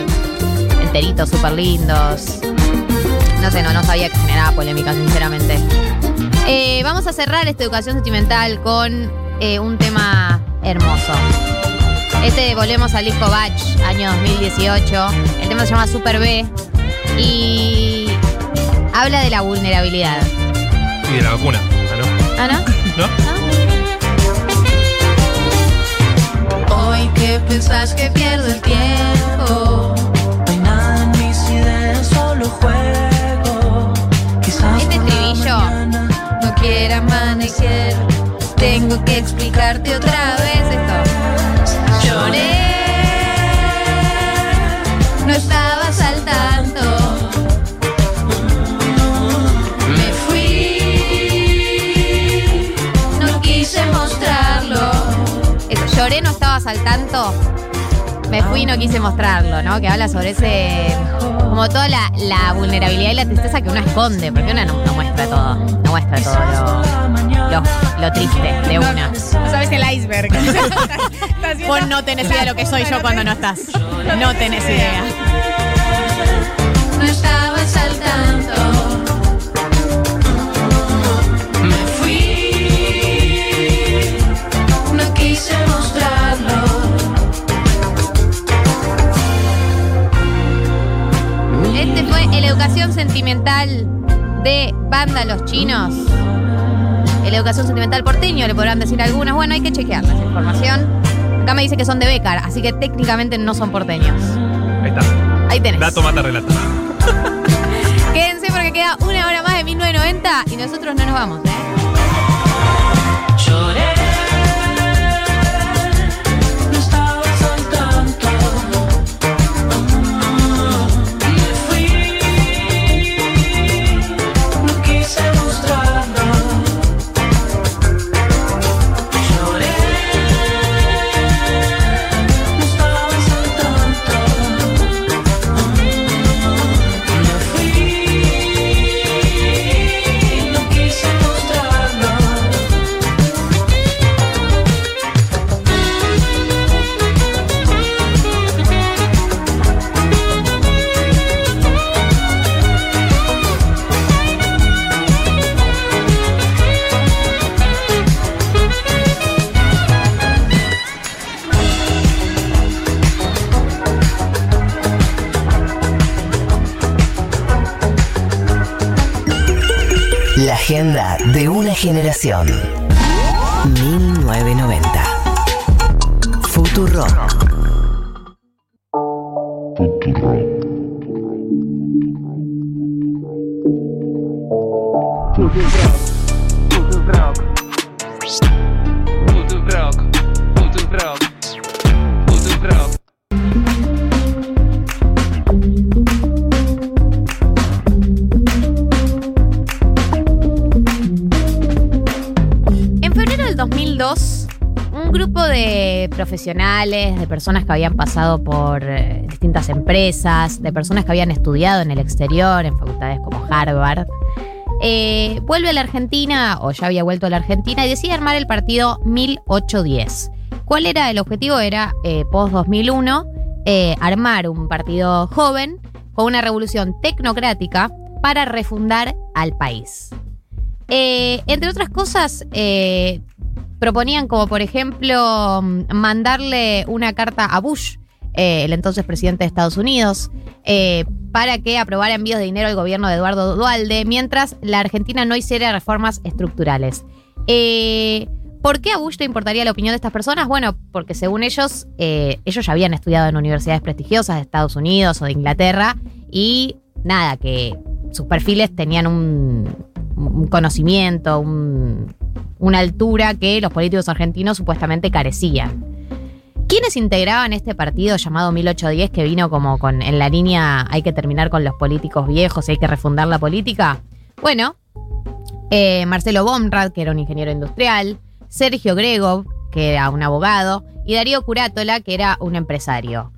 enteritos súper lindos. No sé, no, no sabía que generaba polémica, sinceramente. Eh, vamos a cerrar esta educación sentimental con eh, un tema hermoso. Este volvemos al disco Batch, año 2018. El tema se llama Super B y habla de la vulnerabilidad. Y de la vacuna. ¿Ah, no? ¿Ah, no? ¿No? Hoy que pensás que pierdo el tiempo, no hay nada en mis ideas, solo juego. Quizás Este estribillo. no quiera amanecer, tengo que explicarte otra vez esto. Lloré, no estabas al tanto. Me fui, no quise mostrarlo. Lloré, no estabas al tanto. Me fui y no quise mostrarlo, ¿no? Que habla sobre ese. Como toda la, la vulnerabilidad y la tristeza que uno esconde, porque una no, muestra todo. No muestra todo lo, lo triste de una. No sabes el iceberg. (laughs) Vos no tenés idea de lo que soy yo cuando no estás. No tenés idea. no estabas al tanto. Me fui, no quise mostrarlo. Este fue el Educación Sentimental de Banda Los Chinos. El Educación Sentimental porteño, le podrán decir algunas. Bueno, hay que chequearla esa información. Acá me dice que son de Becar, así que técnicamente no son porteños. Ahí está. Ahí tenés. Dato mata relato. (laughs) Quédense porque queda una hora más de 1990 y nosotros no nos vamos, ¿eh? Agenda de una generación. 1990. Futuro. De personas que habían pasado por eh, distintas empresas, de personas que habían estudiado en el exterior, en facultades como Harvard, eh, vuelve a la Argentina, o ya había vuelto a la Argentina, y decide armar el partido 1810. ¿Cuál era el objetivo? Era, eh, post-2001, eh, armar un partido joven con una revolución tecnocrática para refundar al país. Entre otras cosas, proponían como por ejemplo mm, mandarle una carta a Bush eh, el entonces presidente de Estados Unidos, eh, para que aprobara envíos de dinero al gobierno de Eduardo Dualde, mientras la Argentina no hiciera reformas estructurales. Eh, ¿Por qué a Bush le importaría la opinión de estas personas? Bueno, porque según ellos, ellos ya habían estudiado en universidades prestigiosas de Estados Unidos o de Inglaterra y nada, que sus perfiles tenían un, un conocimiento, un- una altura que los políticos argentinos supuestamente carecían. ¿Quiénes integraban este partido llamado 1810 que vino como con en la línea hay que terminar con los políticos viejos y hay que refundar la política? Bueno, eh, Marcelo Bomrad, que era un ingeniero industrial, Sergio Gregov, que era un abogado, y Darío Curátola, que era un empresario.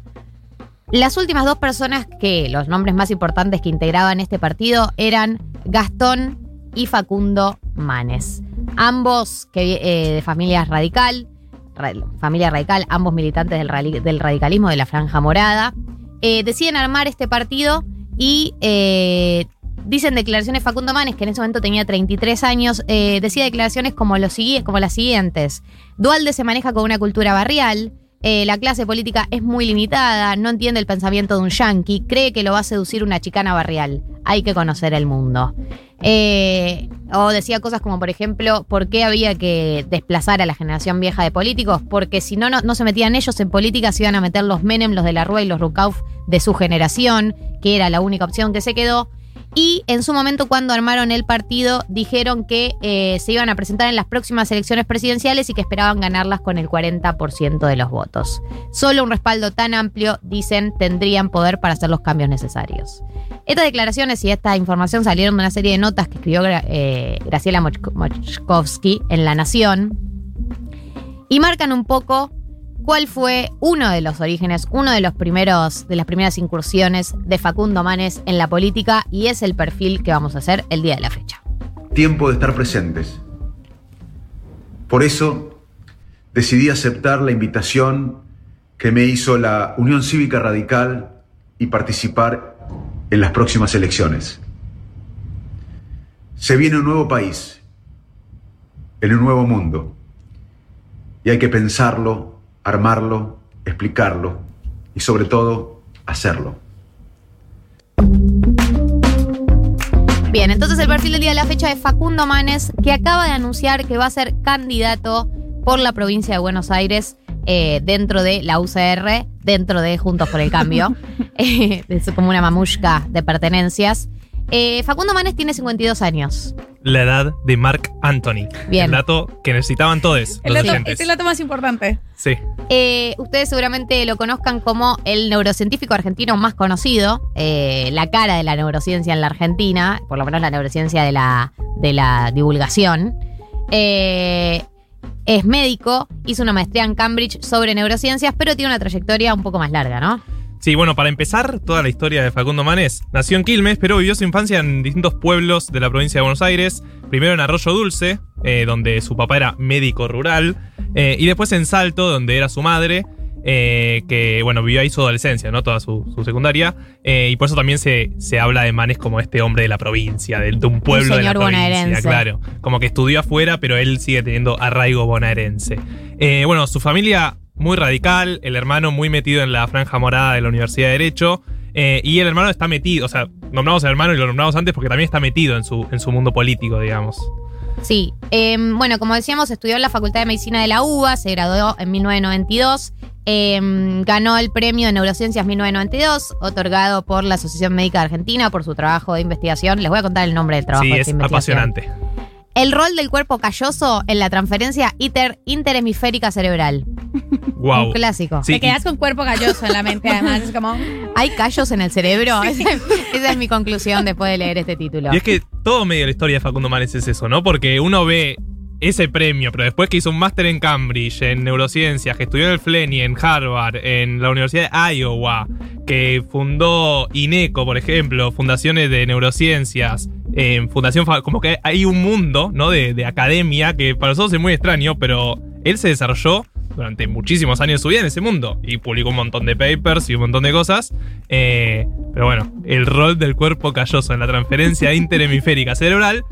Las últimas dos personas que, los nombres más importantes que integraban este partido eran Gastón y Facundo Manes. Ambos que, eh, de familia radical, ra- familia radical, ambos militantes del, del radicalismo de la Franja Morada, eh, deciden armar este partido y eh, dicen declaraciones Facundo Manes, que en ese momento tenía 33 años, decía declaraciones como, los, como las siguientes. Dualde se maneja con una cultura barrial, eh, la clase política es muy limitada, no entiende el pensamiento de un yanqui, cree que lo va a seducir una chicana barrial. Hay que conocer el mundo. Eh, o decía cosas como, por ejemplo, ¿por qué había que desplazar a la generación vieja de políticos? Porque si no, no, no se metían ellos en política, se iban a meter los Menem, los de la Rúa y los Rukauf de su generación, que era la única opción que se quedó. Y en su momento, cuando armaron el partido, dijeron que eh, se iban a presentar en las próximas elecciones presidenciales y que esperaban ganarlas con el 40% de los votos. Solo un respaldo tan amplio, dicen, tendrían poder para hacer los cambios necesarios. Estas declaraciones y esta información salieron de una serie de notas que escribió eh, Graciela Moch- Mochkovsky en La Nación y marcan un poco cuál fue uno de los orígenes, uno de los primeros, de las primeras incursiones de Facundo Manes en la política y es el perfil que vamos a hacer el día de la fecha. tiempo de estar presentes. Por eso decidí aceptar la invitación que me hizo la Unión Cívica Radical y participar en las próximas elecciones. Se viene un nuevo país, en un nuevo mundo, y hay que pensarlo, armarlo, explicarlo y sobre todo hacerlo. Bien, entonces el perfil del día de la fecha es Facundo Manes, que acaba de anunciar que va a ser candidato por la provincia de Buenos Aires eh, dentro de la UCR, dentro de Juntos por el Cambio. Eh, (laughs) (laughs) es como una mamushka de pertenencias. Eh, Facundo Manes tiene 52 años. La edad de Mark Anthony. Bien. El dato que necesitaban todos El los dato, oyentes. es el dato más importante. Sí. Eh, ustedes seguramente lo conozcan como el neurocientífico argentino más conocido, eh, la cara de la neurociencia en la Argentina, por lo menos la neurociencia de la, de la divulgación. Eh, es médico, hizo una maestría en Cambridge sobre neurociencias, pero tiene una trayectoria un poco más larga, ¿no? Sí, bueno, para empezar, toda la historia de Facundo Manes. Nació en Quilmes, pero vivió su infancia en distintos pueblos de la provincia de Buenos Aires. Primero en Arroyo Dulce, eh, donde su papá era médico rural. eh, y después en Salto, donde era su madre. eh, que, bueno, vivió ahí su adolescencia, ¿no? Toda su, su secundaria. eh, y por eso también se, se habla de Manes como este hombre de la provincia, de, de un pueblo de la señor provincia. bonaerense. Claro. Como que estudió afuera, pero él sigue teniendo arraigo bonaerense. Eh, bueno, su familia muy radical, el hermano muy metido en la franja morada de la Universidad de Derecho. eh, y el hermano está metido, o sea, nombramos al hermano y lo nombramos antes porque también está metido en su, en su mundo político, digamos. Sí, eh, bueno, como decíamos, estudió en la Facultad de Medicina de la UBA, se graduó en 1992, eh, ganó el premio de Neurociencias 1992, otorgado por la Asociación Médica de Argentina por su trabajo de investigación. Les voy a contar el nombre del trabajo sí, de es investigación. apasionante. El rol del cuerpo calloso en la transferencia inter- interhemisférica cerebral. Wow. Un clásico. Sí, Te quedas con cuerpo calloso en la mente, además. Es como. ¿Hay callos en el cerebro? Esa, esa es mi conclusión después de leer este título. Y es que todo medio de la historia de Facundo Manes es eso, ¿no? Porque uno ve ese premio, pero después que hizo un máster en Cambridge, en neurociencias, que estudió en el Flenny, en Harvard, en la Universidad de Iowa, que fundó INECO, por ejemplo, fundaciones de neurociencias, en Fundación, Fa- como que hay un mundo, ¿no? De, de academia que para nosotros es muy extraño, pero él se desarrolló durante muchísimos años de su vida en ese mundo y publicó un montón de papers y un montón de cosas. Eh, pero bueno, el rol del cuerpo calloso en la transferencia interhemisférica cerebral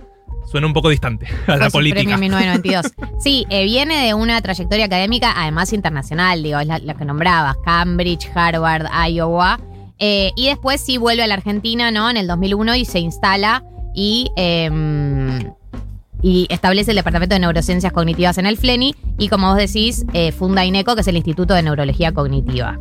suena un poco distante a la Fue política. premio en 1992. (laughs) Sí, eh, viene de una trayectoria académica, además internacional, digo, es la, la que nombrabas, Cambridge, Harvard, Iowa. Eh, y después sí vuelve a la Argentina, ¿no? En el 2001 y se instala y, em, y establece el Departamento de Neurociencias Cognitivas en el FLENI. Y como vos decís, eh, funda INECO, que es el Instituto de Neurología Cognitiva.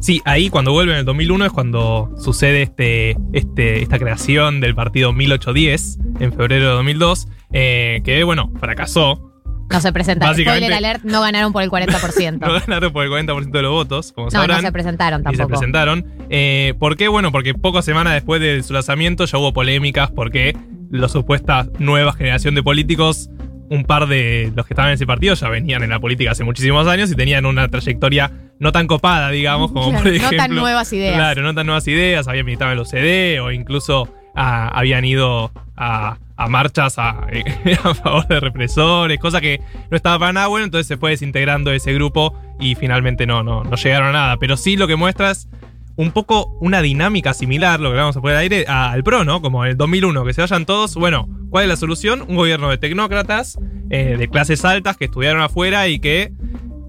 Sí, ahí cuando vuelve en el 2001 es cuando sucede este, este, esta creación del partido 1810 en febrero de 2002, eh, que bueno, fracasó. No se presentaron. Básicamente- Spoiler alert, no ganaron por el (laughs) 40%. No ganaron por el 40% de los votos, como No, sabrán. no se presentaron Y se tampoco. presentaron. Eh, ¿Por qué? Bueno, porque pocas semanas después de su lanzamiento ya hubo polémicas porque la supuesta nueva generación de políticos, un par de los que estaban en ese partido ya venían en la política hace muchísimos años y tenían una trayectoria no tan copada, digamos, como Claro, por no ejemplo. tan nuevas ideas. Claro, no tan nuevas ideas, habían militado en los CD o incluso ah, habían ido a, a marchas a, (laughs) a favor de represores, cosa que no estaba para nada bueno, entonces se fue desintegrando ese grupo y finalmente no, no, no llegaron a nada. Pero sí lo que muestra es un poco una dinámica similar, lo que vamos a poner al aire, a- al PRO, ¿no? Como en el 2001, que se vayan todos. Bueno, ¿cuál es la solución? Un gobierno de tecnócratas, eh, de clases altas, que estudiaron afuera y que,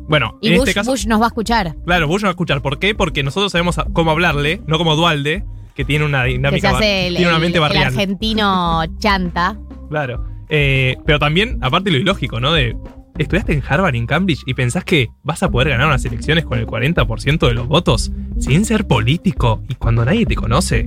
bueno, Y en Bush, este caso... Bush nos va a escuchar. Claro, Bush no va a escuchar. ¿Por qué? Porque nosotros sabemos cómo hablarle, no como Dualde, que tiene una Que se dinámica, bar- hace el, tiene una el- mente el barrial. argentino (laughs) chanta. Claro. Eh, pero también, aparte lo ilógico, ¿no? De. Estudiaste en Harvard y en Cambridge y pensás que vas a poder ganar unas elecciones con el 40% de los votos sin ser político y cuando nadie te conoce.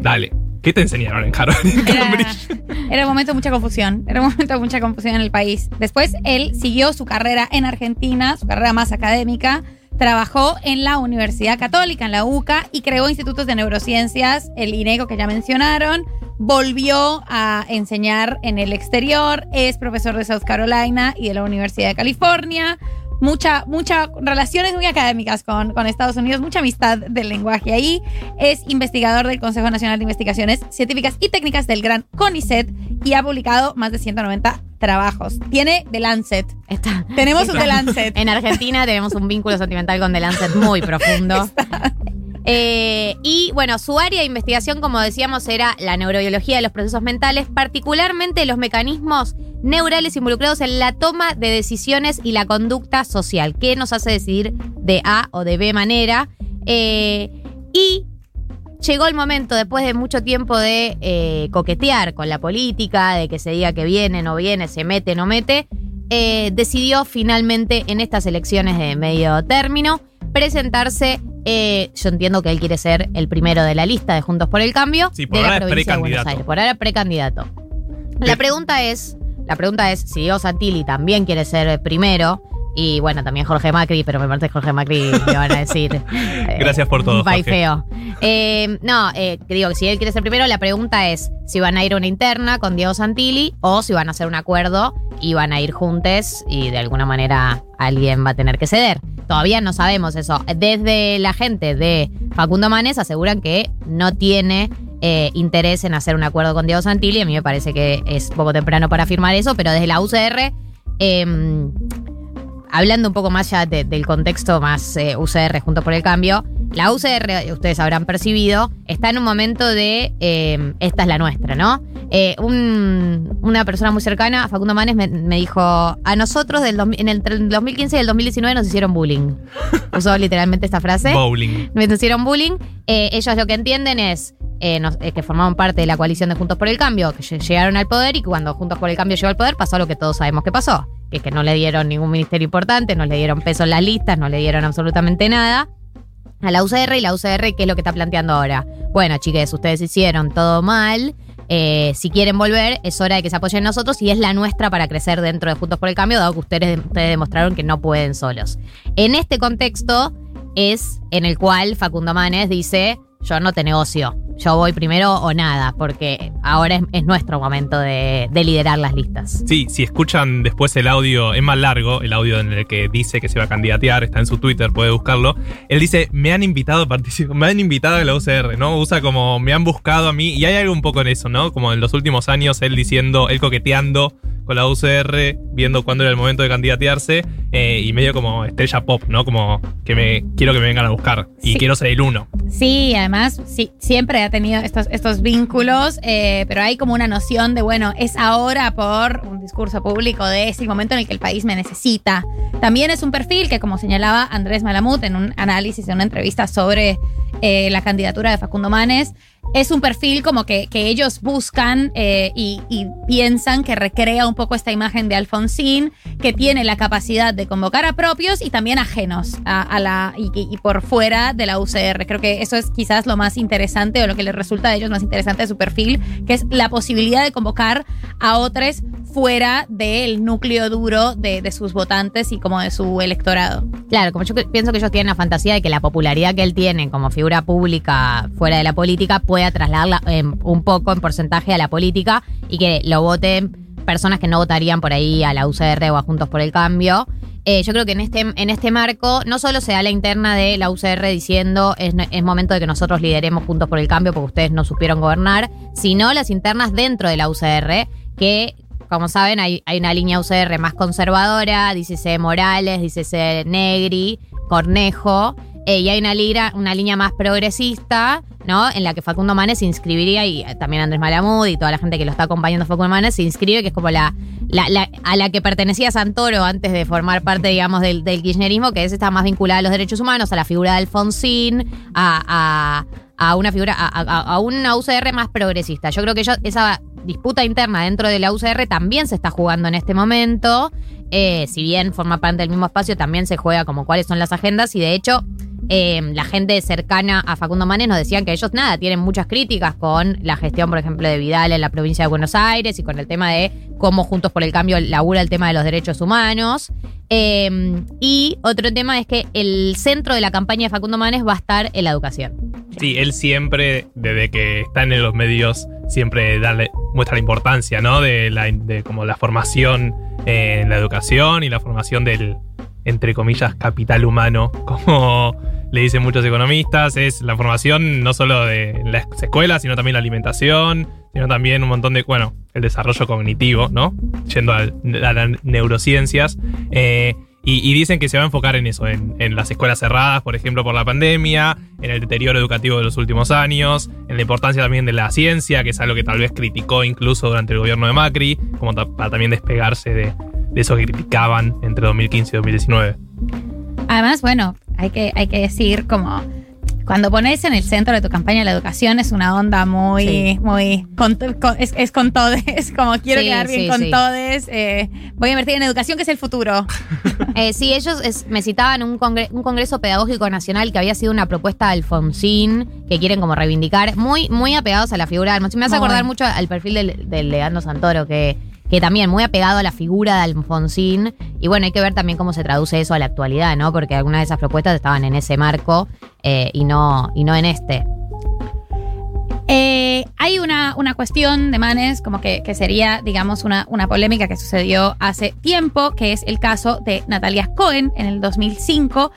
Dale, ¿qué te enseñaron en Harvard y en (laughs) Cambridge? Era un momento de mucha confusión, era un momento de mucha confusión en el país. Después él siguió su carrera en Argentina, su carrera más académica, trabajó en la Universidad Católica, en la UCA, y creó institutos de neurociencias, el INECO que ya mencionaron, volvió a enseñar en el exterior, es profesor de South Carolina y de la Universidad de California. Mucha, mucha relaciones muy académicas con, con Estados Unidos, mucha amistad del lenguaje ahí. Es investigador del Consejo Nacional de Investigaciones Científicas y Técnicas del Gran CONICET y ha publicado más de 190 trabajos. Tiene The Lancet. Tenemos un The Lancet. En Argentina tenemos un vínculo sentimental con The Lancet muy profundo. (laughs) Eh, y bueno, su área de investigación, como decíamos, era la neurobiología de los procesos mentales, particularmente los mecanismos neurales involucrados en la toma de decisiones y la conducta social, que nos hace decidir de A o de B manera. Eh, y llegó el momento, después de mucho tiempo de eh, coquetear con la política, de que se diga que viene, no viene, se mete, no mete, eh, decidió finalmente en estas elecciones de medio término presentarse. eh, yo entiendo que él quiere ser el primero de la lista de Juntos por el Cambio Sí, por de la ahora es provincia de Buenos precandidato. Aires. Por ahora precandidato. La pregunta es, la pregunta es si Diego Santilli también quiere ser primero. Y bueno, también Jorge Macri, pero me parece que Jorge Macri (laughs) le van a decir. eh, Gracias por todo, Jorge. feo. Eh, no, eh, digo si él quiere ser primero, la pregunta es si van a ir a una interna con Diego Santilli o si van a hacer un acuerdo y van a ir juntos y de alguna manera alguien va a tener que ceder. Todavía no sabemos eso. Desde la gente de Facundo Manes aseguran que no tiene eh, interés en hacer un acuerdo con Diego Santilli. A mí me parece que es poco temprano para afirmar eso, pero desde la UCR em, hablando un poco más ya de- del contexto más eh, UCR junto por el cambio, la UCR, ustedes habrán percibido, está en un momento de eh, esta es la nuestra, ¿no? Eh, un- una persona muy cercana, Facundo Manes, me, me dijo, a nosotros del dos- en el 2015 y el 2019 nos hicieron bullying. (laughs) Usó literalmente esta frase. Bowling. Nos hicieron bullying. Eh, ellos lo que entienden es eh, eh, que formaban parte de la coalición de Juntos por el Cambio, que lle- llegaron al poder y cuando Juntos por el Cambio llegó al poder pasó lo que todos sabemos que pasó. Que es que no le dieron ningún ministerio importante, no le dieron peso en las listas, no le dieron absolutamente nada a la UCR y la UCR, ¿qué es lo que está planteando ahora? Bueno, chiques, ustedes hicieron todo mal. eh, si quieren volver, es hora de que se apoyen en nosotros y es la nuestra para crecer dentro de Juntos por el Cambio, dado que ustedes, ustedes demostraron que no pueden solos. En este contexto es en el cual Facundo Manes dice, yo no te negocio, yo voy primero o nada, porque ahora es, es nuestro momento de, de liderar las listas. Sí, si escuchan después el audio, es más largo, el audio en el que dice que se va a candidatear, está en su Twitter, puede buscarlo. Él dice, me han invitado a participar, (laughs) me han invitado a la UCR, ¿no? Usa como, me han buscado a mí, y hay algo un poco en eso, ¿no? Como en los últimos años, él diciendo, él coqueteando con la UCR, viendo cuándo era el momento de candidatearse eh, y medio como estrella pop, ¿no? Como que me quiero que me vengan a buscar y Sí. quiero ser el uno. Sí, además, sí, siempre tenido estos, estos vínculos, eh, pero hay como una noción de, bueno, es ahora por un discurso público de es el momento en el que el país me necesita. También es un perfil que, como señalaba Andrés Malamut en un análisis, en una entrevista sobre eh, la candidatura de Facundo Manes, es un perfil como que, que ellos buscan eh, y, piensan que recrea un poco esta imagen de Alfonsín, que tiene la capacidad de convocar a propios y también ajenos a, la y, y- por fuera de la UCR. Creo que eso es quizás lo más interesante o lo que les resulta a ellos más interesante de su perfil, que es la posibilidad de convocar a otros fuera del núcleo duro de, sus votantes y como de su electorado. Claro, como yo pienso que ellos tienen la fantasía de que la popularidad que él tiene como figura pública fuera de la política pueda trasladarla eh, un poco en porcentaje a la política y que lo voten personas que no votarían por ahí a la UCR o a Juntos por el Cambio. Eh, yo creo que en este, en este marco no solo se da la interna de la UCR diciendo es, es momento de que nosotros lideremos Juntos por el Cambio porque ustedes no supieron gobernar, sino las internas dentro de la UCR que como saben, hay, hay una línea UCR más conservadora, dícese Morales, dícese Negri, Cornejo, y hay una, lira- una línea más progresista, ¿no? En la que Facundo Manes se inscribiría, y eh, también Andrés Malamud y toda la gente que lo está acompañando Facundo Manes se inscribe, que es como la, la- a la que pertenecía Santoro antes de formar parte, digamos, del, kirchnerismo, que es esta más vinculada a los derechos humanos, a la figura de Alfonsín, a, a- una figura, a, una UCR más progresista. Yo creo que esa disputa interna dentro de la UCR también se está jugando en este momento. Eh, si bien forma parte del mismo espacio, también se juega como cuáles son las agendas y de hecho eh, la gente cercana a Facundo Manes nos decían que ellos nada, tienen muchas críticas con la gestión, por ejemplo, de Vidal en la provincia de Buenos Aires y con el tema de cómo Juntos por el Cambio labura el tema de los derechos humanos. Eh, y otro tema es que el centro de la campaña de Facundo Manes va a estar en la educación. Sí, él siempre, desde que está en los medios, siempre darle, muestra la importancia, ¿no? De, la, de como la formación en la educación y la formación del, entre comillas, capital humano, como le dicen muchos economistas. Es la formación no solo de las escuelas, sino también la alimentación, sino también un montón de, bueno, el desarrollo cognitivo, ¿no? Yendo a, las neurociencias. Eh, y, dicen que se va a enfocar en eso, en, en las escuelas cerradas, por ejemplo, por la pandemia, en el deterioro educativo de los últimos años, en la importancia también de la ciencia, que es algo que tal vez criticó incluso durante el gobierno de Macri, como para también despegarse de, de eso que criticaban entre 2015 y 2019. Además, bueno, hay que, hay que decir como cuando pones en el centro de tu campaña la educación es una onda muy, Sí. muy, con- con- es, es con todes, (laughs) es como quiero Sí, quedar bien sí, con todes, eh, voy a invertir en educación que es el futuro. (laughs) Eh, sí, ellos es- me citaban un, congre- un congreso pedagógico nacional que había sido una propuesta de Alfonsín, que quieren como reivindicar, muy, muy apegados a la figura de Alfonsín. Me hace acordar mucho al perfil del, del Leandro Santoro, que, que también muy apegado a la figura de Alfonsín. Y bueno, hay que ver también cómo se traduce eso a la actualidad, ¿no? Porque algunas de esas propuestas estaban en ese marco eh, y, no, y no en este. Eh, hay una, una cuestión de Manes, como que, que sería, digamos, una, una polémica que sucedió hace tiempo, que es el caso de Natalia Cohen en el 2005,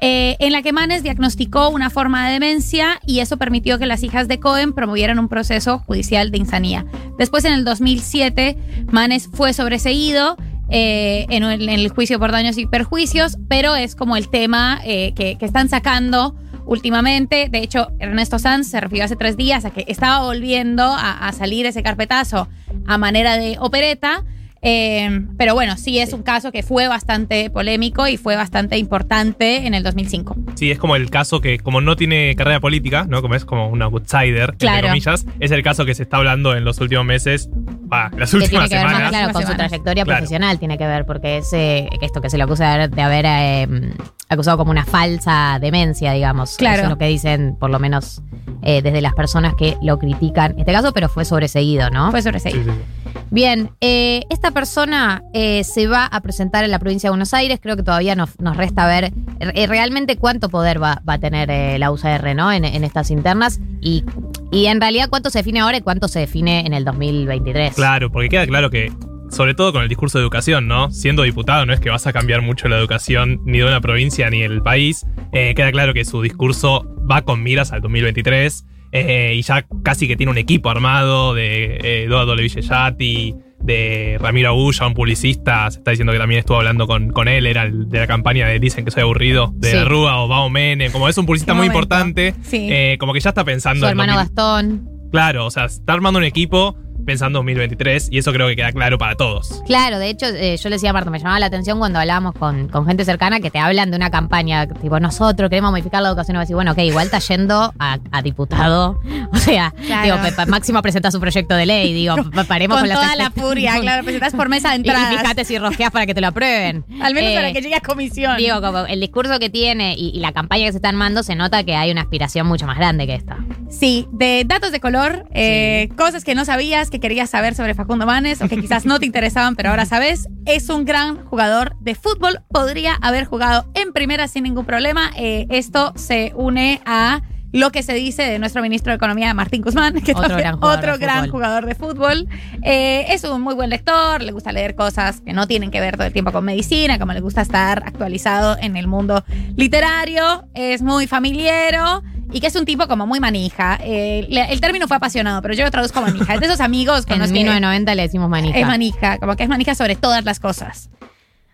eh, en la que Manes diagnosticó una forma de demencia y eso permitió que las hijas de Cohen promovieran un proceso judicial de insanía. Después, en el 2007, Manes fue sobreseído. eh, en, el, en el juicio por daños y perjuicios, pero es como el tema que, que están sacando últimamente. De hecho, Ernesto Sanz se refirió hace tres días a que estaba volviendo a, a salir ese carpetazo a manera de opereta. Eh, pero bueno, sí es un caso que fue bastante polémico y fue bastante importante en el 2005. Sí, es como el caso que, como no tiene carrera política, ¿no? Como es como un outsider, Claro. entre comillas, es el caso que se está hablando en los últimos meses, va, las que tiene últimas que ver más semanas. claro con su trayectoria Claro. profesional, tiene que ver, porque es eh, esto que se le acusa de haber, de haber, eh, acusado como una falsa demencia, digamos. Claro. Eso es lo que dicen, por lo menos, eh, desde las personas que lo critican. Este caso, pero fue sobreseído, ¿no? Fue sobreseído. Sí, sí, sí. Bien, eh, esta persona eh, se va a presentar en la provincia de Buenos Aires. Creo que todavía nos, resta ver eh, realmente cuánto poder va, a tener la UCR ¿no? en, en estas internas y, y en realidad cuánto se define ahora y cuánto se define en el 2023. Claro, porque queda claro que, sobre todo con el discurso de educación, ¿no? Siendo diputado no es que vas a cambiar mucho la educación ni de una provincia ni del país. Queda claro que su discurso va con miras al 2023 eh, y ya casi que tiene un equipo armado de eh, Eduardo Levillellati, de Ramiro Agulla, un publicista, se está diciendo que también estuvo hablando con, con él, era el de la campaña de Dicen que soy aburrido, de Sí. Rúa o Bao Menem, como es un publicista muy momento. importante, Sí. eh, como que ya está pensando Su hermano 2000 Gastón. Claro, o sea, está armando un equipo pensando en 2023 y eso creo que queda claro para todos. Claro, de hecho, eh, yo le decía a Marta, me llamaba la atención cuando hablábamos con, con gente cercana que te hablan de una campaña, tipo, nosotros queremos modificar la educación. Y vos decís, bueno, ok, igual está yendo a, a diputado. (laughs) O sea, Claro. digo, Máximo presenta su proyecto de ley, digo, (laughs) pa- paremos Con con, toda la furia, (laughs) claro, presentas por mesa de Y- entradas. Y fíjate si rosqueas para que te lo aprueben. Al menos Eh, para que llegue a comisión. Digo, como el discurso que tiene y, y la campaña que se está armando, se nota que hay una aspiración mucho más grande que esta. Sí, de datos de color, eh, cosas que no sabías, que querías saber sobre Facundo Manes o que quizás no te interesaban, pero ahora sabes. Es un gran jugador de fútbol. Podría haber jugado en primera sin ningún problema. Eh, esto se une a lo que se dice de nuestro ministro de Economía, Martín Guzmán, que Otro también- gran jugador otro de gran fútbol. jugador de fútbol. Eh, es un muy buen lector, le gusta leer cosas que no tienen que ver todo el tiempo con medicina, como le gusta estar actualizado en el mundo literario, es muy familiero y que es un tipo como muy manija. Eh, le- el término fue apasionado, pero yo lo traduzco manija. Es de esos amigos con En los que 1990 le decimos manija. es manija, como que es manija sobre todas las cosas.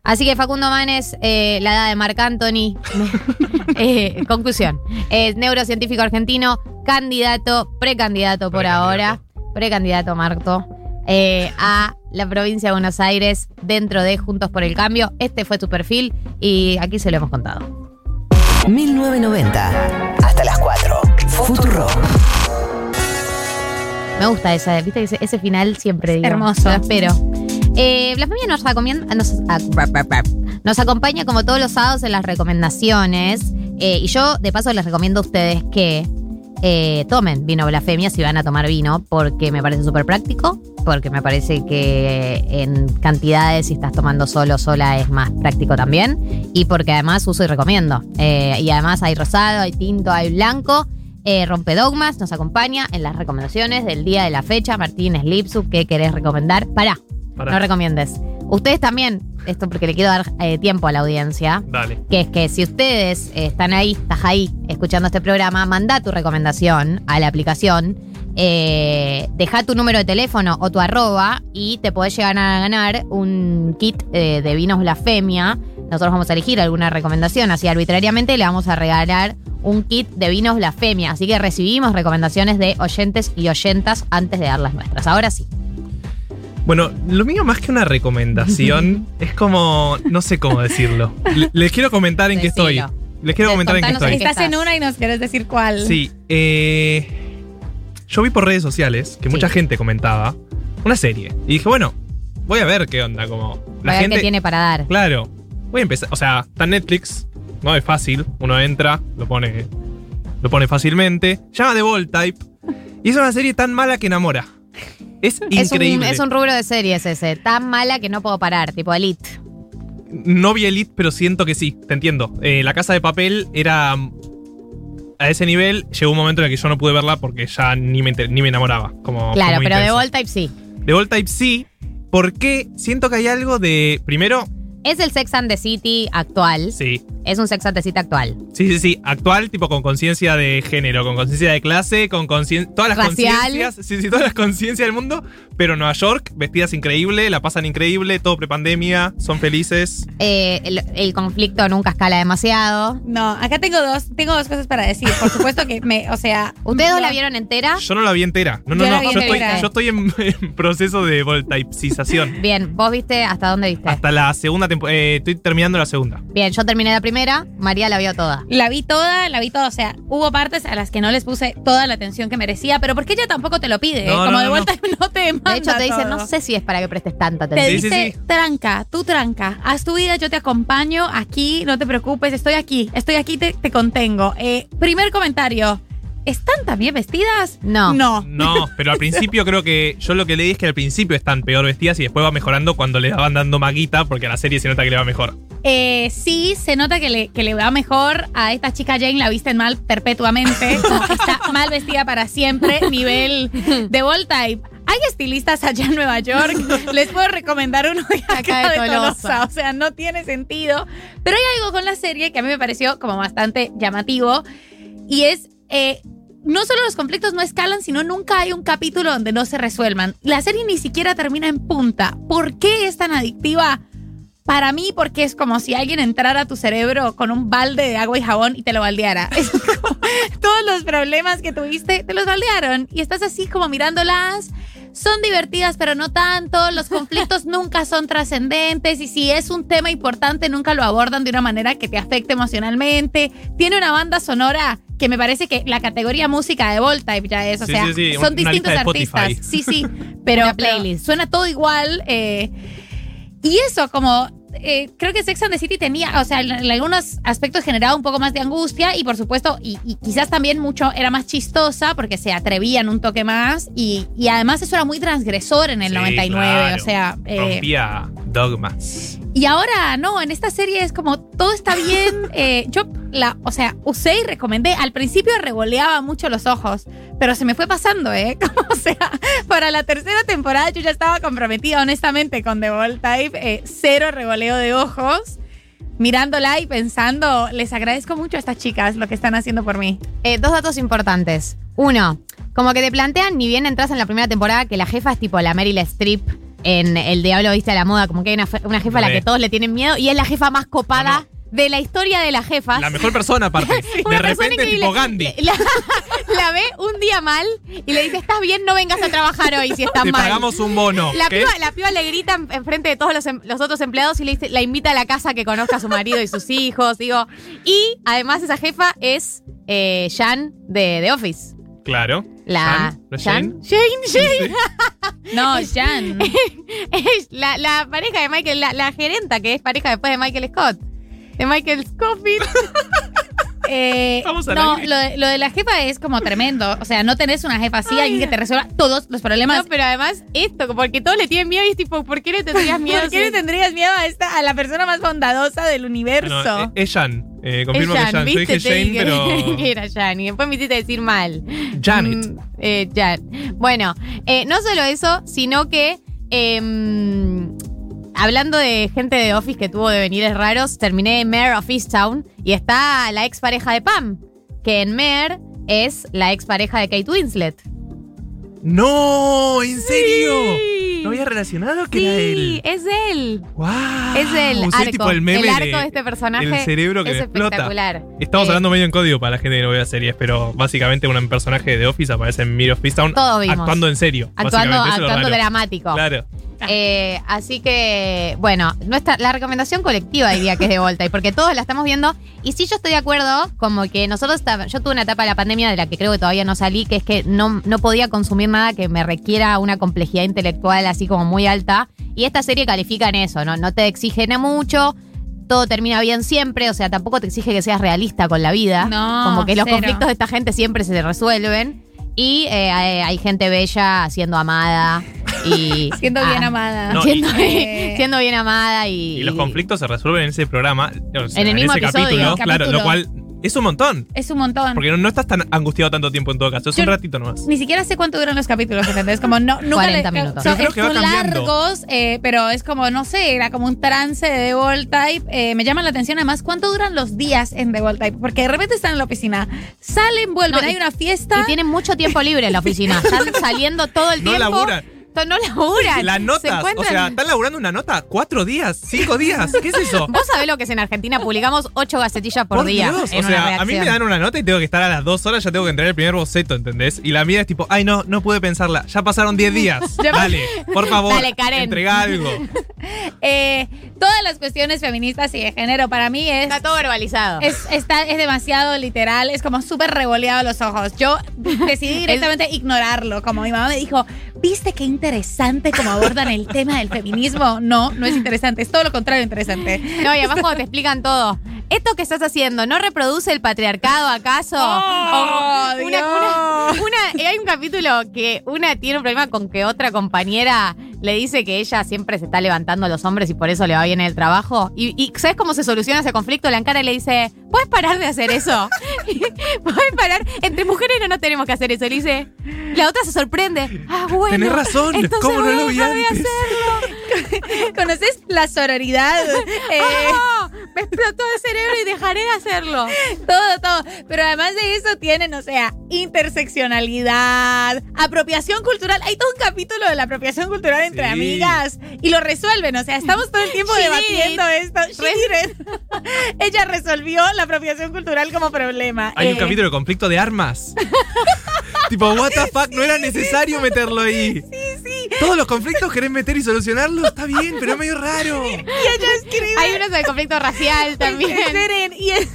Así que Facundo Manes, eh, la edad de Marc Anthony. (laughs) Eh, conclusión. Es neurocientífico argentino, candidato, precandidato por ahora, precandidato Marto, eh, a la provincia de Buenos Aires dentro de Juntos por el Cambio. Este fue tu perfil y aquí se lo hemos contado. 1990. Hasta las 4. Futuro. Me gusta esa, viste que ese, ese final siempre digo. Hermoso. Lo espero. Eh, Blasfemia nos recomienda, nos, ah, nos acompaña como todos los sábados en las recomendaciones. eh, y yo, de paso, les recomiendo a ustedes que eh, tomen vino Blasfemia si van a tomar vino, porque me parece súper práctico, porque me parece que en cantidades, si estás tomando solo, sola, es más práctico también. Y porque además uso y recomiendo. Eh, y además hay rosado, hay tinto, hay blanco. Eh, Rompedogmas nos acompaña en las recomendaciones del día de la fecha. Martín Slipsuk, ¿qué querés recomendar? Pará, Pará. no recomiendes. Ustedes también, esto porque le quiero dar eh, tiempo a la audiencia, Dale. que es que si ustedes eh, están ahí, estás ahí escuchando este programa, manda tu recomendación a la aplicación, eh, deja tu número de teléfono o tu arroba y te podés llegar a ganar un kit eh, de vinos blasfemia. Nosotros vamos a elegir alguna recomendación, así arbitrariamente le vamos a regalar un kit de vinos blasfemia. Así que recibimos recomendaciones de oyentes y oyentas antes de dar las nuestras. Ahora sí. Bueno, lo mío más que una recomendación es como, no sé cómo decirlo. Le- les quiero comentar en qué estoy. Les quiero comentar en qué estoy. Estás en una y nos quieres decir cuál. Sí, eh, yo vi por redes sociales que mucha gente comentaba una serie. Y dije, bueno, voy a ver qué onda, como la a ver gente... qué tiene para dar. Claro, voy a empezar, o sea, está en Netflix, no es fácil, uno entra, lo pone, lo pone fácilmente, llama The Ball Type, y es una serie tan mala que enamora. Es (laughs) Es un, increíble. es un rubro de series ese, tan mala que no puedo parar, tipo Elite. No vi Elite, pero siento que sí, te entiendo. Eh, la Casa de Papel era mm, a ese nivel, llegó un momento en el que yo no pude verla porque ya ni me, ni me enamoraba. Como, Claro, como pero de. Ball Type sí. The Ball Type sí, porque siento que hay algo de, primero, Es el Sex and the City actual. sí, Es un Sex and the City actual. Sí, sí, sí. Actual, tipo con conciencia de género, con conciencia de clase, con conciencia. Todas las conciencias. Sí, sí, todas las conciencias del mundo. Pero Nueva York, vestidas increíble, la pasan increíble, todo prepandemia, son felices. Eh, el, el conflicto nunca escala demasiado. No, acá tengo dos, tengo dos cosas para decir. Por supuesto que me, o sea. ¿Ustedes dos la vieron entera? Yo no la vi entera. No, no, Yo no. Yo estoy, entera. yo estoy en, (laughs) en proceso de voltaipización. Bien, ¿vos viste hasta dónde viste? Hasta la segunda temporada. estoy terminando la segunda. Bien, yo terminé la primera, María la vio toda. La vi toda, la vi toda. O sea, hubo partes a las que no les puse toda la atención que merecía, pero porque ella tampoco te lo pide. No, Como no, de no, vuelta no (laughs) te manda De hecho, te dice, todo. no sé si es para que prestes tanta Te atención. dice, tranca, tú tranca, haz tu vida, yo te acompaño aquí, no te preocupes, estoy aquí, estoy aquí, te, te contengo. Eh, primer comentario, ¿están también vestidas? No. No. No, pero al principio creo que. Yo lo que leí es que al principio están peor vestidas y después va mejorando cuando le van dando maguita, porque a la serie se nota que le va mejor. Eh, sí, se nota que le, que le va mejor a esta chica Jane, la visten mal perpetuamente, está mal vestida para siempre, nivel de Wall Type. Hay estilistas allá en Nueva York, les puedo recomendar uno de acá, de de Tolosa. Tolosa, o sea, no tiene sentido. Pero hay algo con la serie que a mí me pareció como bastante llamativo y es, eh, no solo los conflictos no escalan, sino nunca hay un capítulo donde no se resuelvan. La serie ni siquiera termina en punta. ¿Por qué es tan adictiva? Para mí, porque es como si alguien entrara a tu cerebro con un balde de agua y jabón y te lo baldeara. (laughs) Es como todos los problemas que tuviste, te los baldearon. Y estás así como mirándolas. Son divertidas, pero no tanto. Los (laughs) conflictos nunca son trascendentes. Y si es un tema importante, nunca lo abordan de una manera que te afecte emocionalmente. Tiene una banda sonora que me parece que la categoría música de Voltape ya es. O Sí, sea, sí, sí, son una distintos artistas. Sí, sí. (laughs) Pero, pero playlist. suena todo igual. eh, y eso, como eh, creo que Sex and the City tenía, o sea, en, en algunos aspectos generaba un poco más de angustia y por supuesto, y, y quizás también mucho era más chistosa porque se atrevían un toque más y, y además eso era muy transgresor en el Sí, 99, claro. o sea... eh, Rompía dogmas. y ahora, no, en esta serie es como todo está bien. (laughs) eh, yo, la, o sea, usé y recomendé. Al principio revoleaba mucho los ojos, pero se me fue pasando, ¿eh? (laughs) Como, o sea, para la tercera temporada yo ya estaba comprometida, honestamente, con The Ball Type. eh, cero revoleo de ojos. Mirándola y pensando, les agradezco mucho a estas chicas lo que están haciendo por mí. Eh, dos datos importantes. Uno, como que te plantean, ni bien entras en la primera temporada, que la jefa es tipo la Meryl Streep en El Diablo Viste a la Moda, como que hay una, jefa a la que todos le tienen miedo y es la jefa más copada de la historia de las jefas. La mejor persona, aparte. (laughs) Una de repente, tipo Gandhi. (laughs) La, la ve un día mal y le dice, estás bien, no vengas a trabajar hoy si estás Te mal. pagamos un bono. La piba, la piba le grita en- enfrente de todos los, em- los otros empleados y le dice, la invita a la casa a que conozca a su marido y sus hijos, digo. Y además esa jefa es eh, Jan de The Office. Claro. La Jan, (laughs) ¿no es Jan. Jane? Jane, Jane. No, Jan. Es la, la pareja de Michael, la, la gerenta que es pareja después de Michael Scott. De Michael Scofield. (laughs) Eh, no, lo de, lo de la jefa es como tremendo. O sea, no tenés una jefa así, alguien que te resuelva todos los problemas. No, pero además esto, porque todos le tienen miedo y es tipo, ¿por qué le tendrías (laughs) miedo? ¿Por qué le tendrías miedo a esta, a la persona más bondadosa del universo? Eh, es Jan. Eh, confirmo Es que Jan, es Jan. Yo dije Jane, pero. (laughs) que era Jan y después me hiciste decir mal. Janet. Mm, eh, Jan. Bueno, eh, no solo eso, sino que em, hablando de gente de Office que tuvo devenires raros, terminé en Mayor of Easttown y está la ex pareja de Pam, que en Mayor es la ex pareja de Kate Winslet. ¡No! ¿En serio? ¿No había relacionado que era Sí, él? es él. ¡Wow! Es el arco. tipo el meme arco de- de, este personaje el cerebro que es explota. espectacular. Estamos Eh, hablando medio en código para la gente que no ve las series, pero básicamente un personaje de Office aparece en Mirror of Todo vimos. actuando en serio. Actuando, actuando dramático. Claro. Eh, así que, bueno, nuestra, la recomendación colectiva diría que es de Volta, y porque todos la estamos viendo. Y sí, yo estoy de acuerdo, como que nosotros, yo tuve una etapa de la pandemia de la que creo que todavía no salí, que es que no, no podía consumir nada que me requiera una complejidad intelectual así como muy alta. Y esta serie califica en eso, ¿no? No te exigen mucho. Todo termina bien siempre, o sea, tampoco te exige que seas realista con la vida. No, Como que los cero. conflictos de esta gente siempre se resuelven. Y eh, hay, hay gente bella siendo amada y. (laughs) Siendo ah, bien amada. No, siendo, Eh, siendo bien amada y. Y los conflictos se resuelven en ese programa, o sea, En el mismo ese episodio. capítulo, Capítulo. claro, lo cual es un montón. Es un montón. Porque no, no estás tan angustiado tanto tiempo en todo caso, es Yo- un ratito nomás. Ni siquiera sé cuánto duran los capítulos, ¿entendés? Como no, nunca 40 le- minutos. Son, Yo creo que va son cambiando. largos, eh, pero es como, no sé, era como un trance de The Wall Type. Eh, me llama la atención además cuánto duran los días en The Wall Type, porque de repente están en la oficina, salen, vuelven, No, y- hay una fiesta. Y tienen mucho tiempo libre en la oficina. (laughs) Están saliendo todo el No tiempo. laburan. No laburan. (laughs) Las Se notas, o encuentran- sea, ¿están laburando una nota? ¿Cuatro días? ¿Cinco días? ¿Qué es eso? Vos sabés lo que es en Argentina. Publicamos ocho gacetillas por, día. Dios, en o una sea, a mí me dan una nota y tengo que estar a las dos horas, ya tengo que entregar el primer boceto, ¿entendés? Y la mía es tipo, ay no, no pude pensarla, ya pasaron diez días. (laughs) Dale, por favor, Dale, Karen. entrega algo. (laughs) Eh, todas las cuestiones feministas y de género para mí es... Está todo verbalizado. Es, está, es demasiado literal, es como súper revoleado los ojos. Yo decidí directamente ignorarlo. Como mi mamá me dijo, ¿viste qué interesante cómo abordan el tema del feminismo? No, no es interesante, es todo lo contrario interesante. No, y además cuando te explican todo. ¿Esto que estás haciendo no reproduce el patriarcado acaso? Oh, O una, una- una- hay un capítulo que una tiene un problema con que otra compañera le dice que ella siempre se está levantando a los hombres y por eso le va bien en el trabajo. Y, y ¿sabes cómo se soluciona ese conflicto? La encara y le dice, ¿puedes parar de hacer eso? (laughs) ¿Puedes parar? Entre mujeres no nos tenemos que hacer eso. Le dice, la otra se sorprende. Ah, bueno. Tenés razón, entonces ¿cómo no lo vi dejar de antes? hacerlo. (laughs) (laughs) ¿Conoces la sororidad? Eh, Ah, me (laughs) explotó el cerebro y dejaré de hacerlo. Todo, todo. Pero además de eso tienen, o sea, interseccionalidad, apropiación cultural. Hay todo un capítulo de la apropiación cultural entre Sí. amigas y lo resuelven. O sea, estamos todo el tiempo She debatiendo esto. She did. (laughs) Ella resolvió la apropiación cultural como problema. Hay un Eh, capítulo de conflicto de armas. (laughs) tipo, what the fuck, no era necesario meterlo ahí. Sí, sí. Todos los conflictos querés meter y solucionarlos, está bien, pero es medio raro. Y ella escribe. Hay unos de conflicto racial también. Esperen, y es-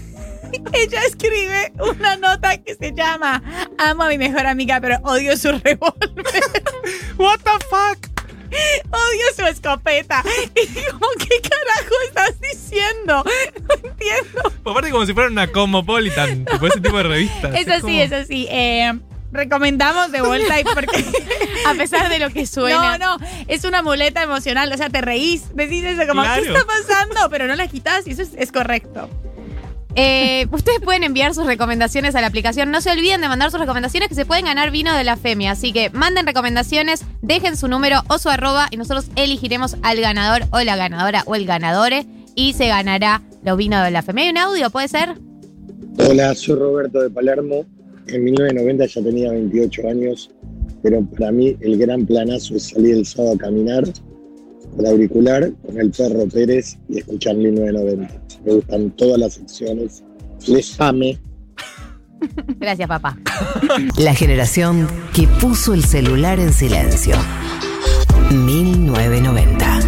(laughs) ella escribe una nota que se llama Amo a mi mejor amiga, pero odio su revólver. (laughs) What the fuck? Odio su escopeta. Y digo, ¿qué carajo estás diciendo? No entiendo. Aparte como si fuera una Cosmopolitan, tipo ese tipo de revistas. Es así, como- es así. Eh, recomendamos de vuelta y porque (laughs) A pesar de lo que suena. no, no, es una muleta emocional, o sea, te reís, decís eso como, Claro. ¿qué está pasando? Pero no la quitas y eso es, es correcto. Eh, ustedes pueden enviar sus recomendaciones a la aplicación. No se olviden de mandar sus recomendaciones que se pueden ganar vino de la Femia. Así que manden recomendaciones, dejen su número o su arroba y nosotros elegiremos al ganador o la ganadora o el ganadore y se ganará los vinos de la Femia. ¿Hay un audio? ¿Puede ser? Hola, soy Roberto de Palermo. En 1990 ya tenía 28 años, pero para mí el gran planazo es salir el sábado a caminar con auricular, con el perro Pérez y escuchar 1990. Me gustan todas las secciones. Les ame. (laughs) Gracias, papá. (laughs) La generación que puso el celular en silencio. 1990.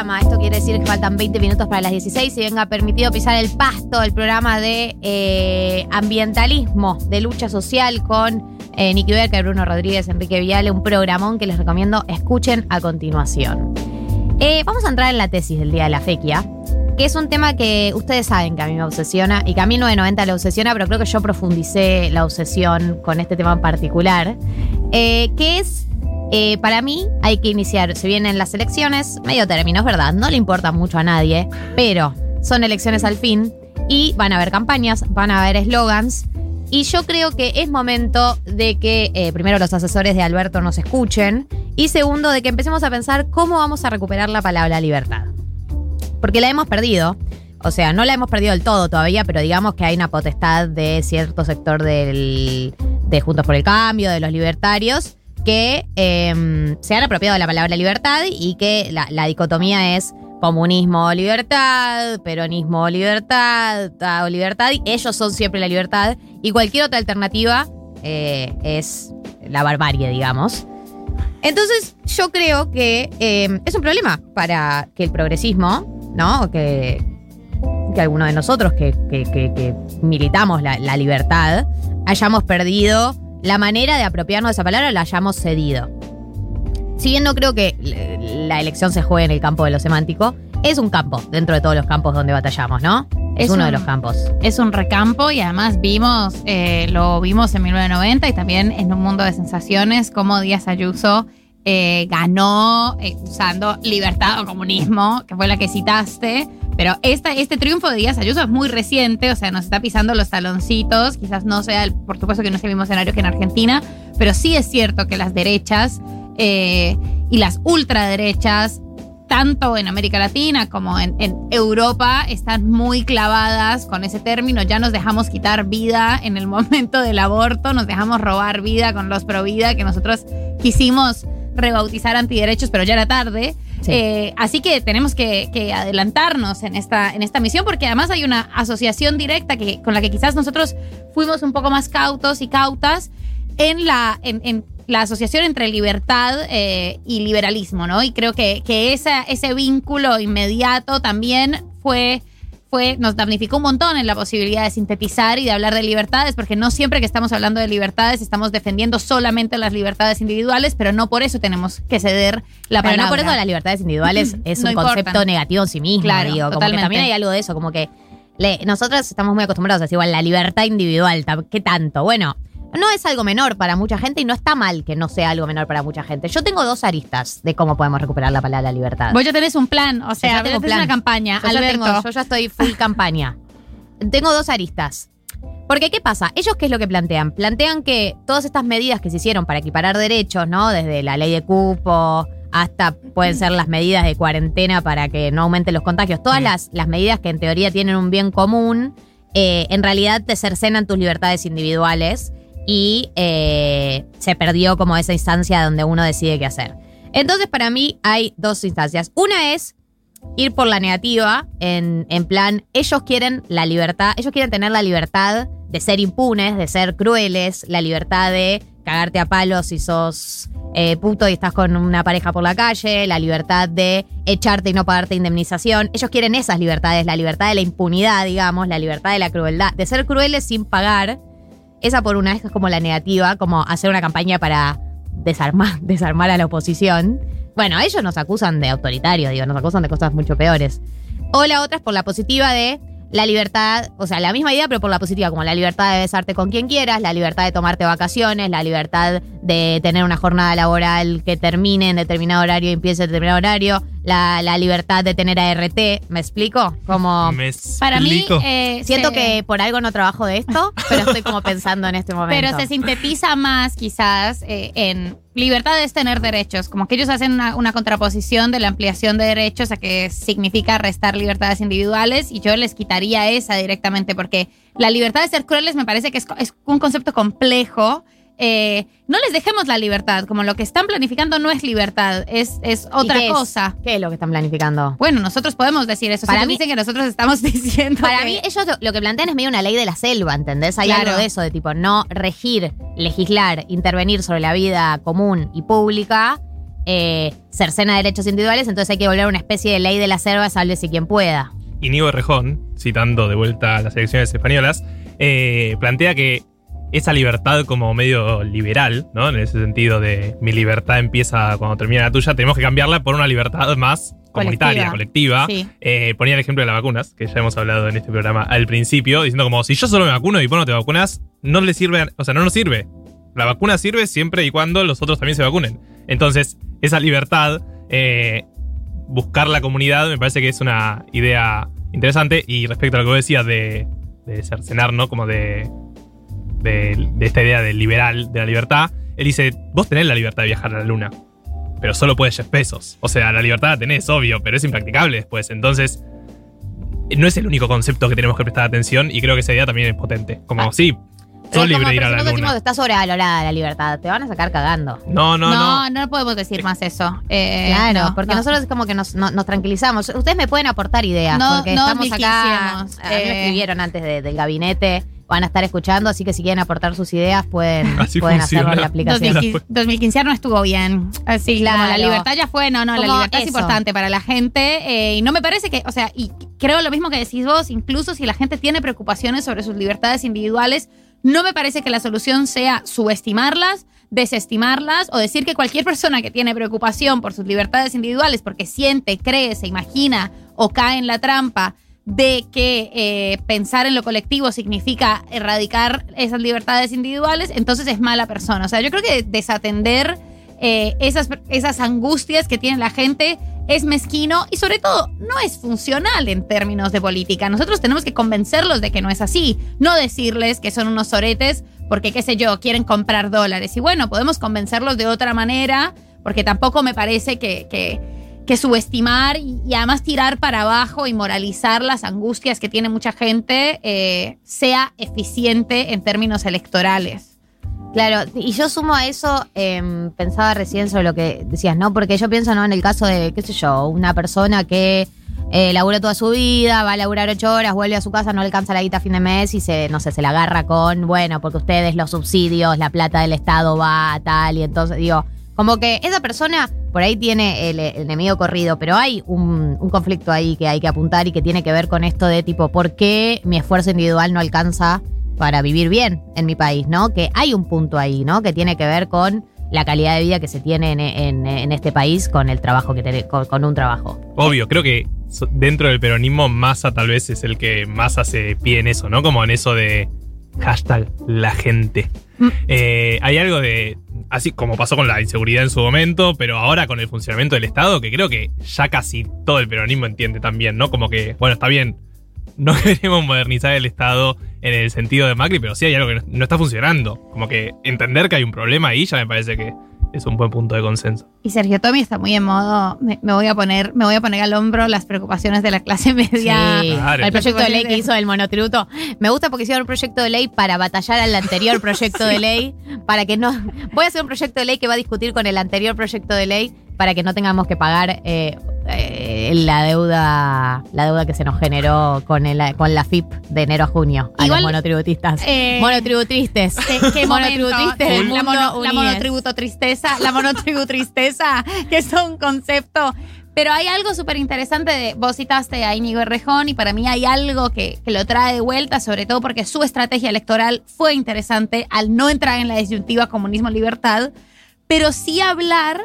Esto quiere decir que faltan 20 minutos para las 16 y venga permitido pisar el pasto el programa de eh, ambientalismo, de lucha social con eh, Nicky Becker, Bruno Rodríguez, Enrique Viale, un programón que les recomiendo escuchen a continuación. Eh, vamos a entrar en la tesis del día de la fequia, que es un tema que ustedes saben que a mí me obsesiona y que a mí 990 le obsesiona, pero creo que yo profundicé la obsesión con este tema en particular, eh, que es eh, para mí hay que iniciar, se vienen las elecciones, medio término, es verdad, no le importa mucho a nadie, pero son elecciones al fin y van a haber campañas, van a haber eslogans. Y yo creo que es momento de que eh, primero los asesores de Alberto nos escuchen y segundo de que empecemos a pensar cómo vamos a recuperar la palabra libertad. Porque la hemos perdido. O sea, no la hemos perdido del todo todavía, pero digamos que hay una potestad de cierto sector del, de Juntos por el Cambio, de los libertarios, que eh, se han apropiado de la palabra libertad y que la, dicotomía es comunismo libertad, peronismo libertad, ta- o libertad, y ellos son siempre la libertad, y cualquier otra alternativa eh, es la barbarie, digamos. Entonces, yo creo que eh, es un problema para que el progresismo, ¿no? Que, que alguno de nosotros que, que- que- que militamos la, la libertad hayamos perdido la manera de apropiarnos de esa palabra, la hayamos cedido. Si bien no creo que la elección se juegue en el campo de lo semántico, es un campo dentro de todos los campos donde batallamos, ¿no? Es, Es uno de los campos. Es un recampo y además vimos, eh, lo vimos en 1990 y también en un mundo de sensaciones, como Díaz Ayuso eh, ganó eh, usando libertad o comunismo, que fue la que citaste. Pero esta, este triunfo de Díaz Ayuso es muy reciente, o sea, nos está pisando los taloncitos. Quizás no sea, el- por supuesto que no es el mismo escenario que en Argentina, pero sí es cierto que las derechas eh, y las ultraderechas tanto en América Latina como en, en Europa están muy clavadas con ese término. Ya nos dejamos quitar vida en el momento del aborto, nos dejamos robar vida con los pro vida que nosotros quisimos rebautizar antiderechos, pero ya era tarde. Sí. Eh, así que tenemos que, que adelantarnos en esta, en esta misión, porque además hay una asociación directa que, con la que quizás nosotros fuimos un poco más cautos y cautas en la, en, en la asociación entre libertad eh, y liberalismo, ¿no? Y creo que, que esa, ese vínculo inmediato también fue, fue, nos damnificó un montón en la posibilidad de sintetizar y de hablar de libertades, porque no siempre que estamos hablando de libertades estamos defendiendo solamente las libertades individuales, pero no por eso tenemos que ceder la Pero palabra. no por eso las libertades individuales (clears throat) es No un importan. concepto negativo en sí mismo, Claro, digo. Como que también hay algo de eso, como que le- nosotros estamos muy acostumbrados a decir, igual, la libertad individual, ¿qué tanto? Bueno, no es algo menor para mucha gente y no está mal que no sea algo menor para mucha gente. Yo tengo dos aristas de cómo podemos recuperar la palabra libertad. Vos ya tenés un plan, o sea, tenés una campaña, Yo ya, tengo- yo ya estoy full campaña. Tengo dos aristas. Porque, ¿qué pasa? ¿Ellos qué es lo que plantean? Plantean que todas estas medidas que se hicieron para equiparar derechos, ¿no? Desde la ley de cupo hasta pueden ser las medidas de cuarentena para que no aumenten los contagios, todas las, las medidas que en teoría tienen un bien común, eh, en realidad te cercenan tus libertades individuales y eh, se perdió como esa instancia donde uno decide qué hacer. Entonces, para mí hay dos instancias. Una es ir por la negativa, en, en plan, ellos quieren la libertad, ellos quieren tener la libertad de ser impunes, de ser crueles, la libertad de cagarte a palos si sos eh, puto y estás con una pareja por la calle, la libertad de echarte y no pagarte indemnización. Ellos quieren esas libertades, la libertad de la impunidad, digamos, la libertad de la crueldad, de ser crueles sin pagar. Esa por una es como la negativa, como hacer una campaña para desarmar, (laughs) desarmar a la oposición. Bueno, ellos nos acusan de autoritario, digo, nos acusan de cosas mucho peores. O la otra es por la positiva de la libertad, o sea, la misma idea, pero por la positiva, como la libertad de besarte con quien quieras, la libertad de tomarte vacaciones, la libertad de tener una jornada laboral que termine en determinado horario y empiece en determinado horario, la, la libertad de tener ART, ¿me explico? Como Me Para mí, eh, siento se- que por algo no trabajo de esto, pero estoy como (laughs) pensando en este momento. Pero se sintetiza más quizás eh, en libertad es tener derechos, como que ellos hacen una, contraposición de la ampliación de derechos a que significa restar libertades individuales y yo les quitaría esa directamente porque la libertad de ser crueles me parece que es, es un concepto complejo. Eh, no les dejemos la libertad, como lo que están planificando no es libertad, es, es otra qué es? cosa. ¿Qué es lo que están planificando? Bueno, nosotros podemos decir eso. Para mí- dicen que nosotros estamos (laughs) diciendo. Para que- mí, ellos lo, lo que plantean es medio una ley de la selva, ¿entendés? Hay Claro. algo de eso, de tipo, no regir, legislar, intervenir sobre la vida común y pública, eh, cercena derechos individuales, entonces hay que volver a una especie de ley de la selva, sálvese quien pueda. Íñigo Rejón, citando de vuelta a las elecciones españolas, eh, plantea que esa libertad como medio liberal, ¿no? En ese sentido de mi libertad empieza cuando termina la tuya, tenemos que cambiarla por una libertad más comunitaria, colectiva. Sí. Eh, ponía el ejemplo de las vacunas, que ya hemos hablado en este programa al principio, diciendo como si yo solo me vacuno y vos no te vacunas, no le sirve, o sea, no nos sirve. La vacuna sirve siempre y cuando los otros también se vacunen. Entonces, esa libertad, eh, buscar la comunidad, me parece que es una idea interesante. Y respecto a lo que vos decías de, de cercenar, ¿no? Como de, de, de esta idea del liberal, de la libertad, él dice, vos tenés la libertad de viajar a la luna, pero solo puedes Jeff pesos. O sea, la libertad la tenés, obvio, pero es impracticable después. Entonces, no es el único concepto que tenemos que prestar atención y creo que esa idea también es potente. Como, sí, Pero sos libre como, de ir a si la nosotros decimos luna. que está sobrevalorada la libertad, te van a sacar cagando. No, no, no. no, no podemos decir más eso. Eh, Claro, no, porque no. nosotros es como que nos, no- nos tranquilizamos. Ustedes me pueden aportar ideas, No- porque no estamos acá. milquiciemos, A mí me eh. escribieron antes de- del gabinete, van a estar escuchando, así que si quieren aportar sus ideas, pueden, (laughs) Así pueden funciona. hacerlo en la aplicación. 2015, 2015 no estuvo bien. Así, como Claro. la libertad ya fue, no, no, la libertad es importante para la gente. eh, y no me parece que, o sea, y creo lo mismo que decís vos, incluso si la gente tiene preocupaciones sobre sus libertades individuales, no me parece que la solución sea subestimarlas, desestimarlas o decir que cualquier persona que tiene preocupación por sus libertades individuales porque siente, cree, se imagina o cae en la trampa de que eh, pensar en lo colectivo significa erradicar esas libertades individuales, entonces es mala persona. O sea, yo creo que desatender eh, esas, esas angustias que tiene la gente es mezquino y sobre todo no es funcional en términos de política. Nosotros tenemos que convencerlos de que no es así, no decirles que son unos soretes porque, qué sé yo, quieren comprar dólares. Y bueno, podemos convencerlos de otra manera, porque tampoco me parece que, que, que subestimar y, además tirar para abajo y moralizar las angustias que tiene mucha gente eh, sea eficiente en términos electorales. Claro, y yo sumo a eso, em, pensaba recién sobre lo que decías, ¿no? Porque yo pienso, ¿no? En el caso de, qué sé yo, una persona que eh, toda su vida, va a laburar ocho horas, vuelve a su casa, no alcanza la guita a fin de mes y se, no sé, se la agarra con, bueno, porque ustedes los subsidios, la plata del Estado va a tal, y entonces digo, como que esa persona por ahí tiene el, enemigo corrido, pero hay un, conflicto ahí que hay que apuntar y que tiene que ver con esto de tipo, ¿por qué mi esfuerzo individual no alcanza para vivir bien en mi país, ¿no? Que hay un punto ahí, ¿no? Que tiene que ver con la calidad de vida que se tiene en, este país con el trabajo que tiene, con, un trabajo. Obvio, creo que dentro del peronismo Massa tal vez es el que más hace pie en eso, ¿no? Como en eso de hashtag la gente. Eh, hay algo de, así como pasó con la inseguridad en su momento, pero ahora con el funcionamiento del Estado, que creo que ya casi todo el peronismo entiende también, ¿no? Como que, bueno, está bien, no (laughs) queremos modernizar el Estado en el sentido de Macri, pero sí hay algo que no, no está funcionando. Como que entender que hay un problema ahí ya me parece que es un buen punto de consenso. Y Sergio Tommy está muy en modo, me, me voy a poner, me voy a poner al hombro las preocupaciones de la clase (laughs) media. Sí, Claro. el proyecto de ley que hizo el monotributo. Me gusta porque hicieron un proyecto de ley para batallar al anterior (laughs) proyecto de ley, para que no... Voy a hacer un proyecto de ley que va a discutir con el anterior proyecto de ley para que no tengamos que pagar eh, eh, la deuda la deuda que se nos generó con, el, con la FIP de enero a junio a Igual, los monotributistas. eh, monotributistas. ¿Qué, monotributistas del la, mono- la monotributo tristeza, la monotributo tristeza, que es un concepto. Pero hay algo súper interesante de, vos citaste a Íñigo Errejón y para mí hay algo que, que lo trae de vuelta, sobre todo porque su estrategia electoral fue interesante al no entrar en la disyuntiva comunismo-libertad, pero sí hablar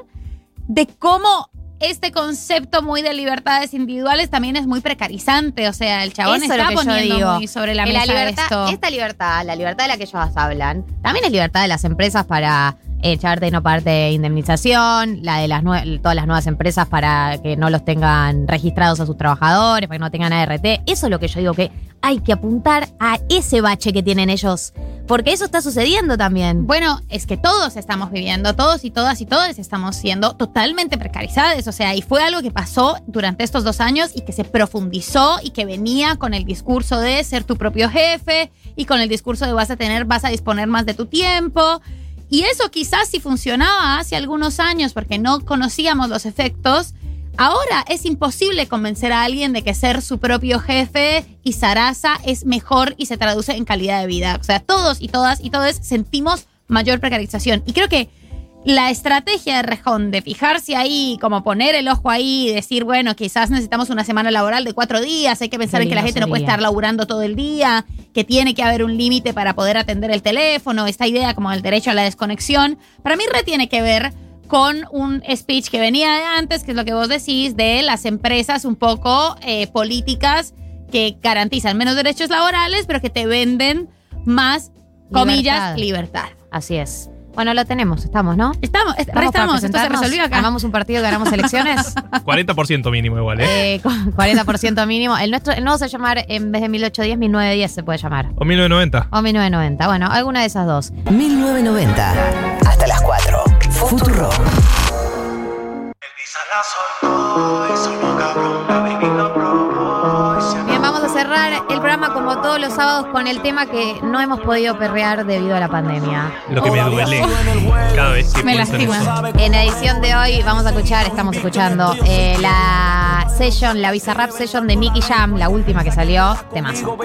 de cómo este concepto muy de libertades individuales también es muy precarizante. O sea, el chabón Eso es está poniendo digo. muy sobre la mesa libertad, esto. Esta libertad, la libertad de la que ellos hablan, también es libertad de las empresas para echarte y no pagarte de indemnización, la de las todas las nuevas empresas para que no los tengan registrados a sus trabajadores, para que no tengan ART. Eso es lo que yo digo que hay que apuntar a ese bache que tienen ellos, porque eso está sucediendo también. Bueno, es que todos estamos viviendo, todos y todas y todos estamos siendo totalmente precarizados. O sea, y fue algo que pasó durante estos dos años y que se profundizó y que venía con el discurso de ser tu propio jefe y con el discurso de vas a tener, vas a disponer más de tu tiempo. Y eso quizás si funcionaba hace algunos años porque no conocíamos los efectos. Ahora es imposible convencer a alguien de que ser su propio jefe y zaraza es mejor y se traduce en calidad de vida. O sea, todos y todas y todos sentimos mayor precarización. Y creo que la estrategia de Rejón de fijarse ahí, como poner el ojo ahí y decir, bueno, quizás necesitamos una semana laboral de cuatro días, hay que pensar en que la gente no puede estar laburando todo el día, que tiene que haber un límite para poder atender el teléfono, esta idea como el derecho a la desconexión, para mí re tiene que ver con un speech que venía de antes, que es lo que vos decís, de las empresas un poco eh, políticas que garantizan menos derechos laborales, pero que te venden más, comillas, libertad. Así es. Bueno, lo tenemos, estamos, ¿no? Estamos, est- estamos, esto se presentarnos. resolvió acá. Armamos un partido, ganamos elecciones. (laughs) 40% mínimo igual, ¿eh? Eh, con 40% mínimo. El nuestro, el nuevo se va a llamar, en vez de 1810, 1910 se puede llamar. O 1990. O 1990. Bueno, alguna de esas dos. 1990. Hasta las 4. Futuro. Bien, como todos los sábados con el tema que no hemos podido perrear debido a la pandemia. Lo que me duele cada vez que Me lastima. En la edición de hoy vamos a escuchar, estamos escuchando eh, la session, la Bizarrap session de Nicky Jam, la última que salió, temazo.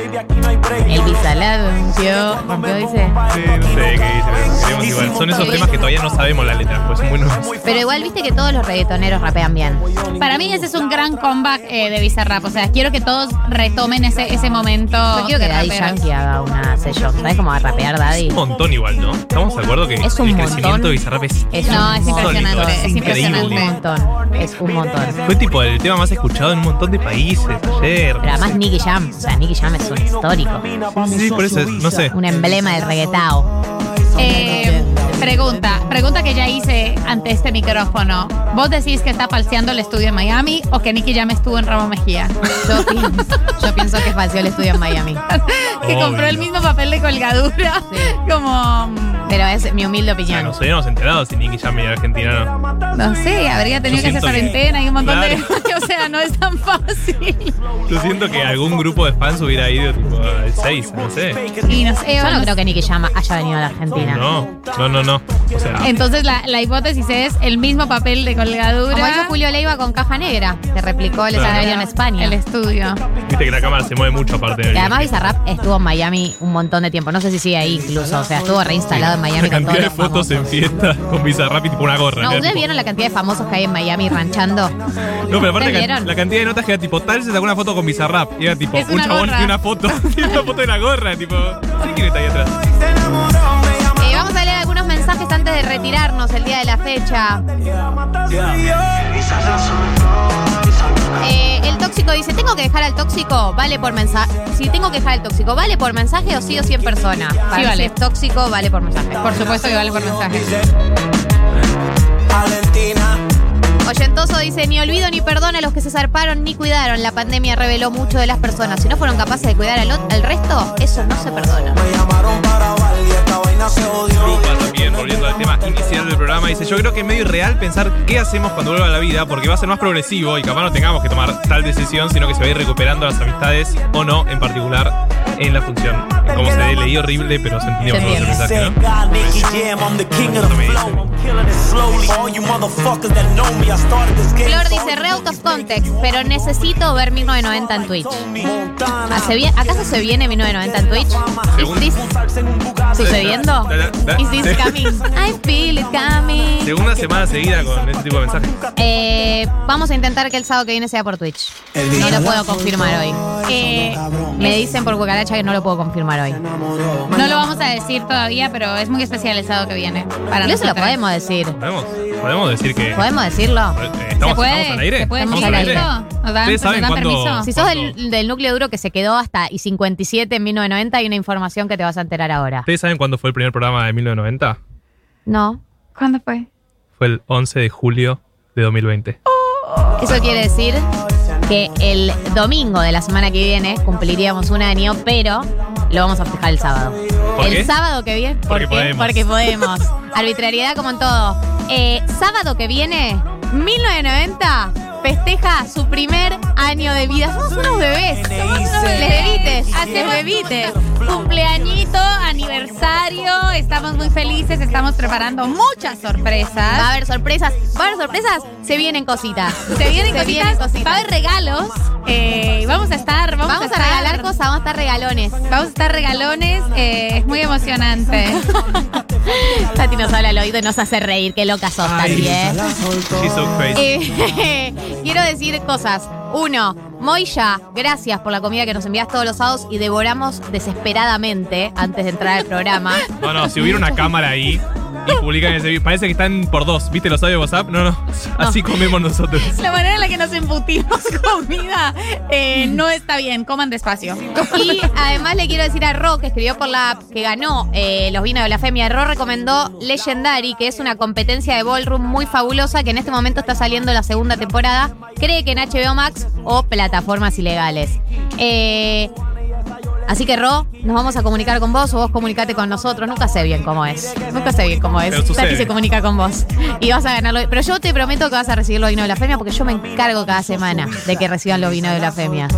El Bizarrap rompió, rompió, dice. Sí, no sé qué dice. Queremos igual. Son esos temas que todavía no sabemos la letra, pues son muy nuevos. Pero igual viste que todos los reggaetoneros rapean bien. Para mí ese es un gran comeback eh, de Bizarrap. O sea, quiero que todos retomen ese, ese momento. Yo quiero que Daddy. Yankee haga una session. ¿Sabes cómo va a rapear Daddy? Un montón igual, ¿no? ¿Estamos de acuerdo que Es un el montón. crecimiento de Bizarrap es, Es No, es impresionante, sólido, es impresionante. Un montón. Es un montón. Fue tipo el tema más escuchado en un montón de países ayer. Pero además Nicky Jam, o sea, Nicky Jam es un histórico. Sí, por eso, no sé. Un emblema del reggaetao. Eh, pregunta, pregunta que ya hice ante este micrófono. ¿Vos decís que está falseando el estudio en Miami o que Nicky Jam estuvo en Ramo Mejía? Yo pienso, yo pienso que falseó el estudio en Miami. (laughs) que compró el mismo papel de colgadura. Como. Pero es mi humilde opinión. nos hubiéramos enterado si Nicky Jam era argentina no. No sé, habría tenido Yo que hacer siento que- cuarentena y un montón de. Claro. o sea, no es tan fácil. Yo siento que algún grupo de fans hubiera ido tipo al 6, no sé. Y no sé, Yo no creo que Nicky Jam haya venido a la Argentina. No, no, no, no. O sea, Entonces la, la hipótesis es el mismo papel de colgadura. Como hizo Julio Leiva con Caja Negra, que replicó el Claro. escenario en España. El estudio. viste que la cámara se mueve mucho aparte del Y además Bizarrap estuvo en Miami un montón de tiempo. No sé si sigue ahí incluso. O sea, estuvo reinstalado en Miami La cantidad de fotos famosos. en fiesta con Bizarrap y tipo una gorra. No, ¿ustedes vieron la cantidad de famosos que hay en Miami ranchando? No, pero aparte ¿Ustedes la, vieron? la cantidad de notas que era tipo, tal se sacó una foto con Bizarrap. Y era tipo, Es un chabón y una foto. (laughs) y una foto de la gorra, tipo, ¿sí quién está ahí atrás? Eh, vamos a leer algunos mensajes antes de retirarnos el día de la fecha. Eh, el tóxico dice, ¿tengo que dejar al tóxico? Vale por mensaje. Si tengo que dejar al tóxico, ¿vale por mensaje o sí o sí en persona? Para Sí, mí, vale. Si es tóxico, vale por mensaje. Por supuesto que vale por mensaje. Oyentoso dice, ni olvido ni perdón a los que se zarparon ni cuidaron. La pandemia reveló mucho de las personas. Si no fueron capaces de cuidar al, al resto, eso no se perdona. También, volviendo al tema inicial del programa, dice, yo creo que es medio irreal pensar qué hacemos cuando vuelva a la vida, porque va a ser más progresivo y capaz no tengamos que tomar tal decisión, sino que se va a ir recuperando las amistades o no, en particular en la función. En cómo se leí horrible, pero se entendió todo el mensaje, ¿no? Flor dice, re out of context, pero necesito ver 1990 en Twitch. ¿Hace bien- ¿Acaso se viene 1990 en Twitch? Según- ¿Is this sucediendo? ¿Is this coming? (laughs) I feel it coming. Segunda semana seguida con este tipo de mensajes. Eh, vamos a intentar que el sábado que viene sea por Twitch. No lo puedo confirmar hoy. Eh, Me dicen por cucaracha que no lo puedo confirmar hoy. no lo vamos a decir todavía, pero es muy especial el sábado que viene. Para Pero eso lo nosotras. podemos decir. ¿Podemos, podemos decir que... ¿Podemos decirlo? Eh, ¿Estamos, ¿Se puede? estamos al aire? ¿Se puede ¿Estamos al aire? esto? ¿Nos dan, ¿Ustedes saben nos dan cuándo- permiso? Si sos del, del núcleo duro que se quedó hasta y 57 en 1990, hay una información que te vas a enterar ahora. ¿Ustedes saben cuándo fue el primer programa de 1990? No. ¿Cuándo fue? Fue el 11 de julio de 2020. Eso quiere decir que el domingo de la semana que viene cumpliríamos un año, pero lo vamos a festejar el sábado. ¿Por el qué? sábado que viene. ¿Por Porque podemos. Porque podemos. Arbitrariedad como en todo. Eh, sábado que viene, 1990, festeja su primer año de vida. Somos unos bebés. Somos unos bebés. Les bebites. Hacemos bebites. Cumpleañito, aniversario, estamos muy felices, estamos preparando muchas Va a sorpresas. haber sorpresas. Va a haber sorpresas. Se vienen cositas. Se vienen Se cositas, vienen cositas. va a haber regalos, eh, vamos a estar, vamos, Vamos a estar- regalar cosas, vamos a estar regalones. Vamos a estar regalones, eh, es muy emocionante. (laughs) Tati nos habla al oído y nos hace reír. Qué loca sos, Tati, ¿eh? She's so crazy. Eh, Quiero decir cosas. Uno, Moya, gracias por la comida que nos envías todos los sábados y devoramos desesperadamente antes de entrar al programa. No, no, si hubiera una cámara ahí y publican ese video, parece que están por dos. ¿Viste los audios de WhatsApp? No, no, así comemos nosotros. La manera en la que nos emputimos (laughs) comida eh, no está bien, coman despacio. Y además le quiero decir a Ro, que escribió por la app, que ganó eh, los vinos de la Femia. Ro recomendó Legendary, que es una competencia de ballroom muy fabulosa, que en este momento está saliendo la segunda temporada. Cree que en HBO Max o plataformas ilegales. Eh, así que Ro, nos vamos a comunicar con vos o vos comunicate con nosotros. Nunca sé bien cómo es. Nunca sé bien cómo es. Tati se comunica con vos. Y vas a ganarlo. Pero yo te prometo que vas a recibir los vinos de la Femia porque yo me encargo cada semana de que reciban los vinos de la Femia.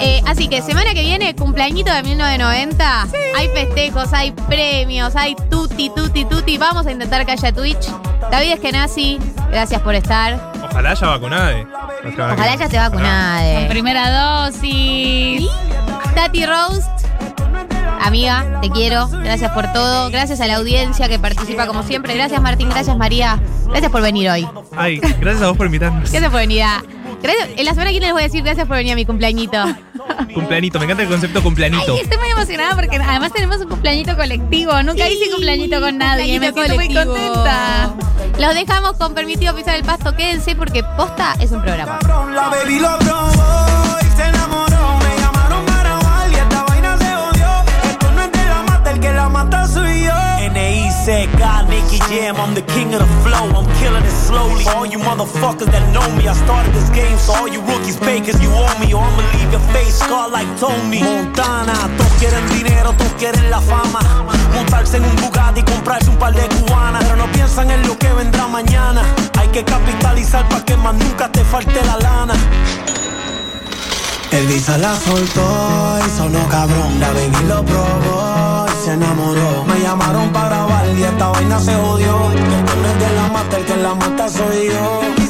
Eh, así que semana que viene, cumpleañito de 1990. Hay festejos, hay premios, hay tutti, tutti, tutti. Vamos a intentar que haya Twitch. David Eskenazi, gracias por estar. Ojalá haya vacunada. eh. Ojalá ya. Con eh. primera dosis. Tati Roast. Amiga, te quiero. Gracias por todo. Gracias a la audiencia que participa como siempre. Gracias Martín, gracias María. Gracias por venir hoy. Ay, gracias a vos por invitarnos. Gracias por venir a... Gracias- en la semana que viene les voy a decir gracias por venir a mi cumpleañito. Cumpleañito, me encanta el concepto cumpleañito. Ay, estoy muy emocionada porque además tenemos un cumpleañito colectivo. Nunca hice cumpleañito con nadie. Me Cumpleañito muy colectivo. contenta. Los dejamos con permitido pisar el pasto. Quédense porque posta es un programa. Que la mata soy yo. N.I.C.K. Nicky Jam, I'm the king of the flow. I'm killing it slowly. All you motherfuckers that know me, I started this game. So all you rookies cause you owe me. Or I'ma leave your face scarred like Tony. Montana, todos quieren dinero, todos quieren la fama. Montarse en un Bugatti y comprarse un par de cubanas. Pero no piensan en lo que vendrá mañana. Hay que capitalizar para que más nunca te falte la lana. Elvisa la soltó y sonó cabrón. La baby lo probó se enamoró. Me llamaron para grabar y esta vaina se jodió. Esto no es de la mata, el que la mata soy yo.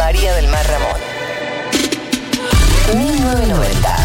María del Mar Ramón. 1990.